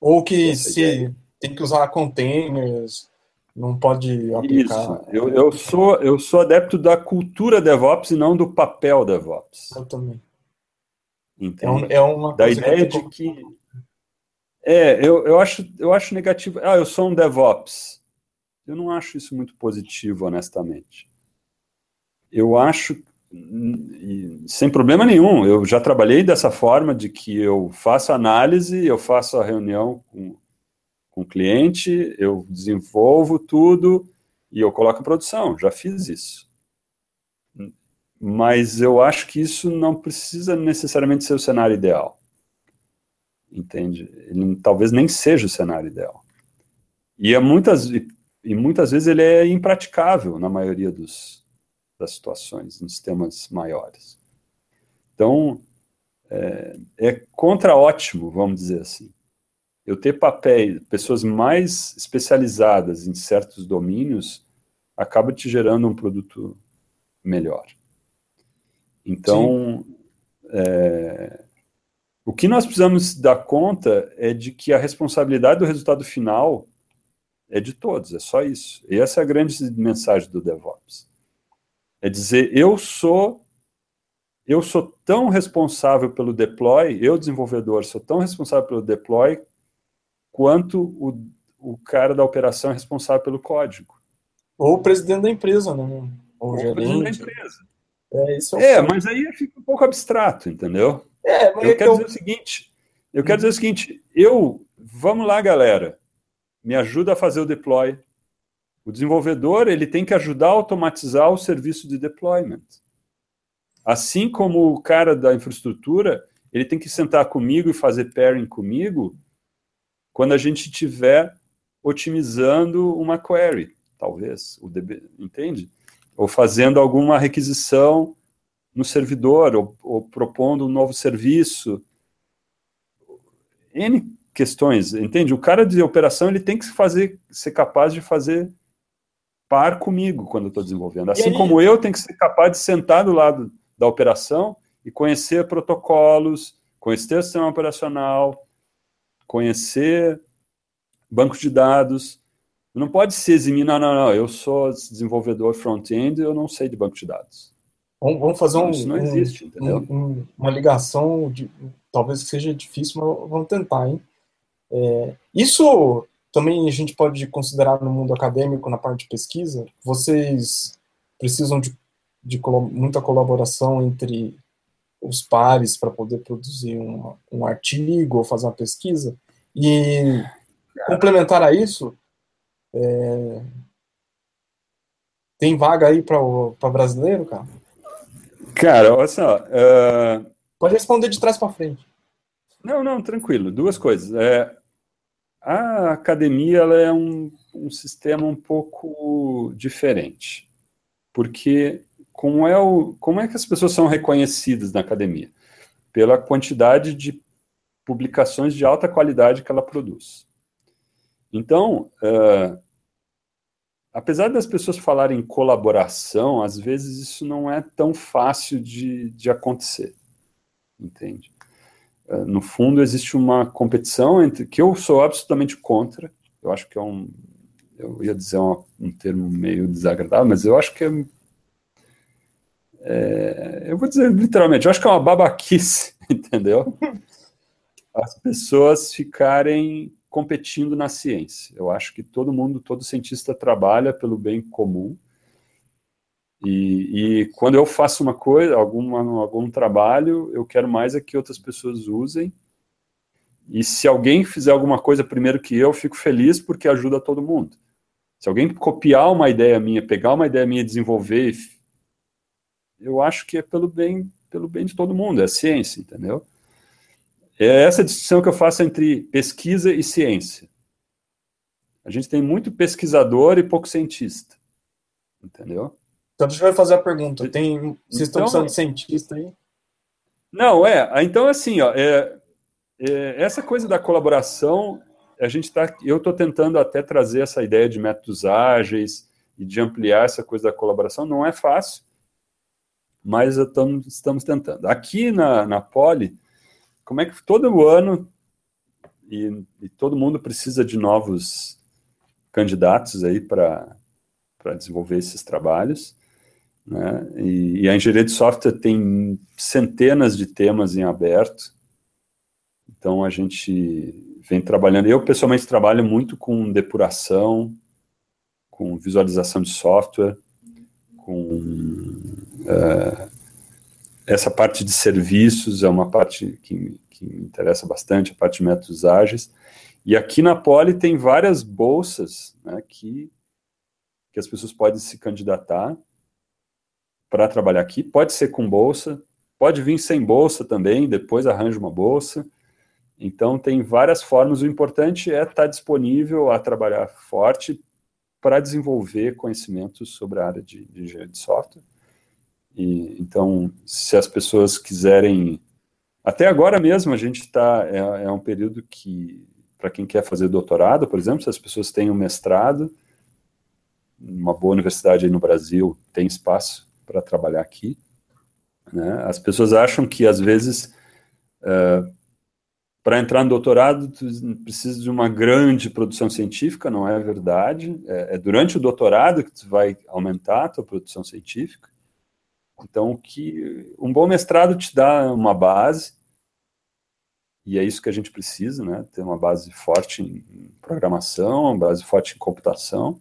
Ou que se ideia. tem que usar containers, não pode aplicar. Isso. Eu, eu, sou, eu sou adepto da cultura DevOps e não do papel DevOps. Eu também. Entende? É, é uma da ideia de que é, eu, eu, acho, eu acho negativo. Ah, eu sou um DevOps. Eu não acho isso muito positivo, honestamente. Eu acho, sem problema nenhum, eu já trabalhei dessa forma, de que eu faço análise, eu faço a reunião com, com o cliente, eu desenvolvo tudo e eu coloco em produção. Já fiz isso. Mas eu acho que isso não precisa necessariamente ser o cenário ideal entende? Ele talvez nem seja o cenário ideal. E, é muitas, e muitas vezes ele é impraticável na maioria dos, das situações, nos sistemas maiores. Então, é, é contra-ótimo, vamos dizer assim. Eu ter papéis, pessoas mais especializadas em certos domínios, acaba te gerando um produto melhor. Então, é, o que nós precisamos dar conta é de que a responsabilidade do resultado final é de todos, é só isso. E essa é a grande mensagem do DevOps. É dizer, eu sou eu sou tão responsável pelo deploy, eu desenvolvedor sou tão responsável pelo deploy quanto o, o cara da operação é responsável pelo código. Ou o presidente da empresa, né? Ou, Ou o presidente da empresa. É, isso é, é mas aí fica um pouco abstrato, entendeu? É, eu quero dizer o seguinte, eu quero dizer o seguinte, eu, vamos lá, galera, me ajuda a fazer o deploy. O desenvolvedor, ele tem que ajudar a automatizar o serviço de deployment. Assim como o cara da infraestrutura, ele tem que sentar comigo e fazer pairing comigo quando a gente estiver otimizando uma query, talvez, o DB, entende? Ou fazendo alguma requisição no servidor ou, ou propondo um novo serviço. N questões, entende? O cara de operação ele tem que fazer, ser capaz de fazer par comigo quando eu estou desenvolvendo. Assim como eu tenho que ser capaz de sentar do lado da operação e conhecer protocolos, conhecer o sistema operacional, conhecer bancos de dados, Não pode se eximir, não, não, não, eu sou desenvolvedor front-end, eu não sei de banco de dados. Vamos, vamos fazer um, isso não existe, um, entendeu? Um, uma ligação, de, talvez seja difícil, mas vamos tentar, hein? É, isso também a gente pode considerar no mundo acadêmico, na parte de pesquisa. Vocês precisam de, de muita colaboração entre os pares para poder produzir um, um artigo ou fazer uma pesquisa. E complementar a isso, é, tem vaga aí para brasileiro, cara? Cara, olha só. Uh... Pode responder de trás para frente. Não, não, tranquilo. Duas coisas. É, a academia ela é um, um sistema um pouco diferente, porque como é, o, como é que as pessoas são reconhecidas na academia? Pela quantidade de publicações de alta qualidade que ela produz. Então, uh, apesar das pessoas falarem colaboração, às vezes isso não é tão fácil de, de acontecer, entende? Uh, no fundo, existe uma competição entre que eu sou absolutamente contra. Eu acho que é um, eu ia dizer um, um termo meio desagradável, mas eu acho que é, é, eu vou dizer literalmente, eu acho que é uma babaquice, entendeu? As pessoas ficarem competindo na ciência. Eu acho que todo mundo, todo cientista trabalha pelo bem comum. E, e quando eu faço uma coisa, alguma, algum trabalho, eu quero mais é que outras pessoas usem. E se alguém fizer alguma coisa primeiro que eu, fico feliz porque ajuda todo mundo. Se alguém copiar uma ideia minha, pegar uma ideia minha, desenvolver, eu acho que é pelo bem, pelo bem de todo mundo, é ciência, entendeu? É essa distinção que eu faço entre pesquisa e ciência. A gente tem muito pesquisador e pouco cientista. Entendeu? Então, deixa eu fazer a pergunta. Tem, vocês estão então, precisando de cientista aí? Não, é. Então, assim, ó, é, é, essa coisa da colaboração, a gente tá, eu estou tentando até trazer essa ideia de métodos ágeis e de ampliar essa coisa da colaboração. Não é fácil, mas estamos, estamos tentando. Aqui na, na Poli, como é que todo ano, e, e todo mundo precisa de novos candidatos aí para desenvolver esses trabalhos, né? E, e, a engenharia de software tem centenas de temas em aberto, então a gente vem trabalhando. Eu pessoalmente trabalho muito com depuração, com visualização de software, com uh, essa parte de serviços é uma parte que, que me interessa bastante, a parte de métodos ágeis. E aqui na Poli tem várias bolsas né, que, que as pessoas podem se candidatar para trabalhar aqui. Pode ser com bolsa, pode vir sem bolsa também, depois arranja uma bolsa. Então, tem várias formas. O importante é estar disponível a trabalhar forte para desenvolver conhecimentos sobre a área de, de engenharia de software e, então, se as pessoas quiserem. Até agora mesmo, a gente está. É, é, um período que, para quem quer fazer doutorado, por exemplo, se as pessoas têm um mestrado, uma boa universidade aí no Brasil tem espaço para trabalhar aqui. Né? As pessoas acham que, às vezes, uh, para entrar no doutorado, precisa de uma grande produção científica, não é verdade. É, é durante o doutorado que tu vai aumentar a tua produção científica. Então, que um bom mestrado te dá uma base, e é isso que a gente precisa, né? Ter uma base forte em programação, uma base forte em computação,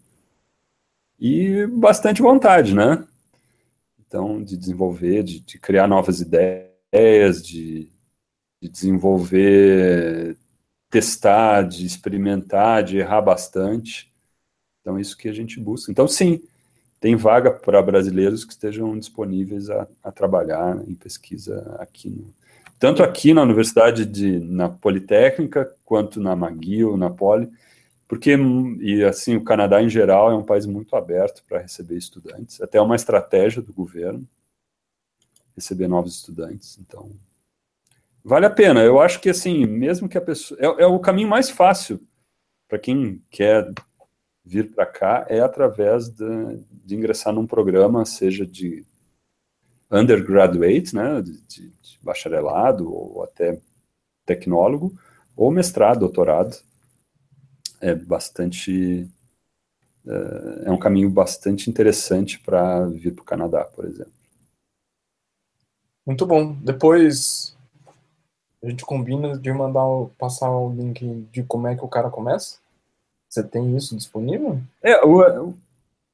e bastante vontade, né? Então, de desenvolver, de, de criar novas ideias, de, de desenvolver, testar, de experimentar, de errar bastante. Então, é isso que a gente busca. Então, sim, tem vaga para brasileiros que estejam disponíveis a, a trabalhar em pesquisa aqui no, tanto aqui na Universidade de na Politécnica quanto na McGill, na Poli, porque e assim o Canadá em geral é um país muito aberto para receber estudantes, até uma estratégia do governo receber novos estudantes, então vale a pena. Eu acho que assim, mesmo que a pessoa é, é o caminho mais fácil para quem quer vir para cá é através de, de, ingressar num programa, seja de undergraduate, né, de, de, de bacharelado ou até tecnólogo, ou mestrado, doutorado. É bastante é, é um caminho bastante interessante para vir para o Canadá, por exemplo. Muito bom. Depois a gente combina de mandar passar o link de como é que o cara começa. Você tem isso disponível? É, o,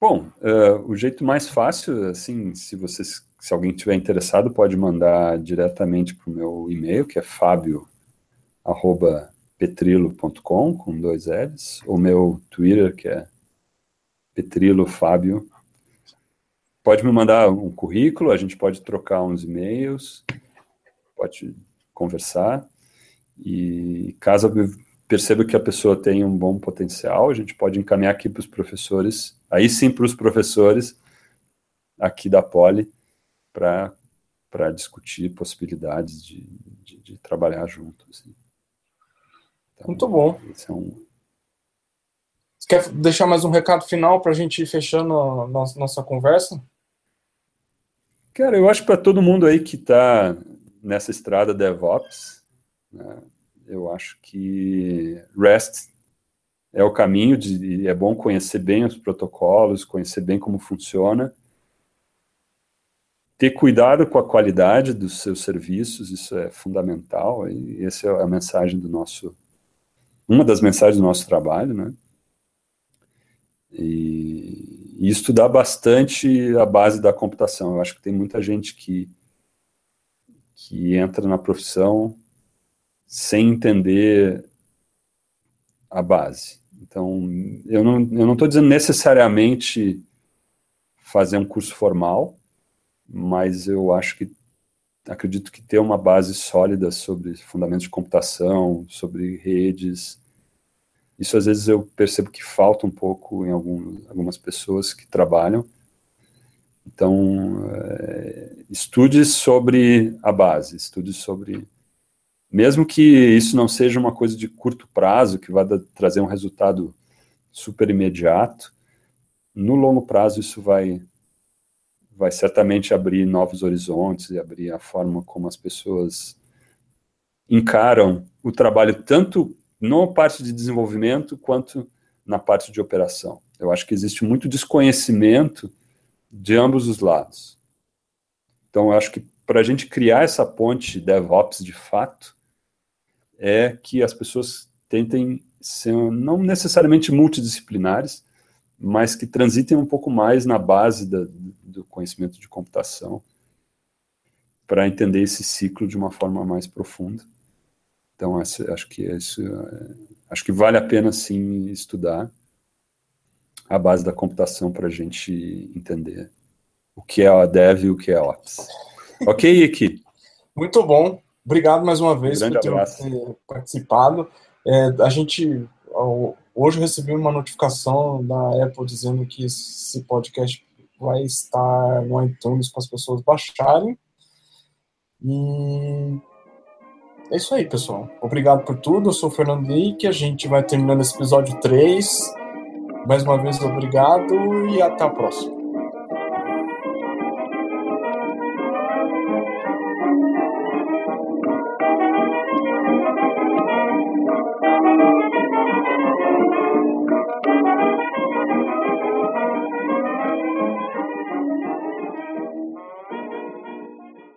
bom, uh, o jeito mais fácil, assim, se vocês, se alguém tiver interessado, pode mandar diretamente para o meu e-mail, que é fabio@petrilo.com com dois L's, ou meu Twitter, que é Petrilo Fábio. Pode me mandar um currículo, a gente pode trocar uns e-mails, pode conversar. E caso eu perceba que a pessoa tem um bom potencial, a gente pode encaminhar aqui para os professores, aí sim para os professores aqui da Poli, para discutir possibilidades de, de, de trabalhar juntos. Assim. Então, Muito bom. Esse é um, você quer deixar mais um recado final para a gente ir fechando a nossa, nossa conversa? Cara, eu acho para todo mundo aí que está nessa estrada DevOps, né, eu acho que REST é o caminho, de, é bom conhecer bem os protocolos, conhecer bem como funciona, ter cuidado com a qualidade dos seus serviços, isso é fundamental, e essa é a mensagem do nosso, uma das mensagens do nosso trabalho, né? E, e estudar bastante a base da computação. Eu acho que tem muita gente que, que entra na profissão sem entender a base. Então, eu não estou dizendo necessariamente fazer um curso formal, mas eu acho que acredito que ter uma base sólida sobre fundamentos de computação, sobre redes, isso às vezes eu percebo que falta um pouco em algum, algumas pessoas que trabalham. Então, é, estude sobre a base, estude sobre. Mesmo que isso não seja uma coisa de curto prazo, que vai trazer um resultado super imediato, no longo prazo isso vai, vai certamente abrir novos horizontes e abrir a forma como as pessoas encaram o trabalho, tanto na parte de desenvolvimento quanto na parte de operação. Eu acho que existe muito desconhecimento de ambos os lados. Então, eu acho que para a gente criar essa ponte DevOps de fato, é que as pessoas tentem ser não necessariamente multidisciplinares, mas que transitem um pouco mais na base da, do conhecimento de computação para entender esse ciclo de uma forma mais profunda. Então, acho que isso, é, acho que vale a pena sim estudar a base da computação para a gente entender o que é a Dev e o que é a Ops. ok, Iki? Muito bom. Obrigado mais uma vez um por ter abraço. participado. É, a gente hoje recebi uma notificação da Apple dizendo que esse podcast vai estar no iTunes para as pessoas baixarem. E é isso aí, pessoal. Obrigado por tudo. Eu sou o Fernando Leite. A gente vai terminando esse episódio 3. Mais uma vez, obrigado e até a próxima.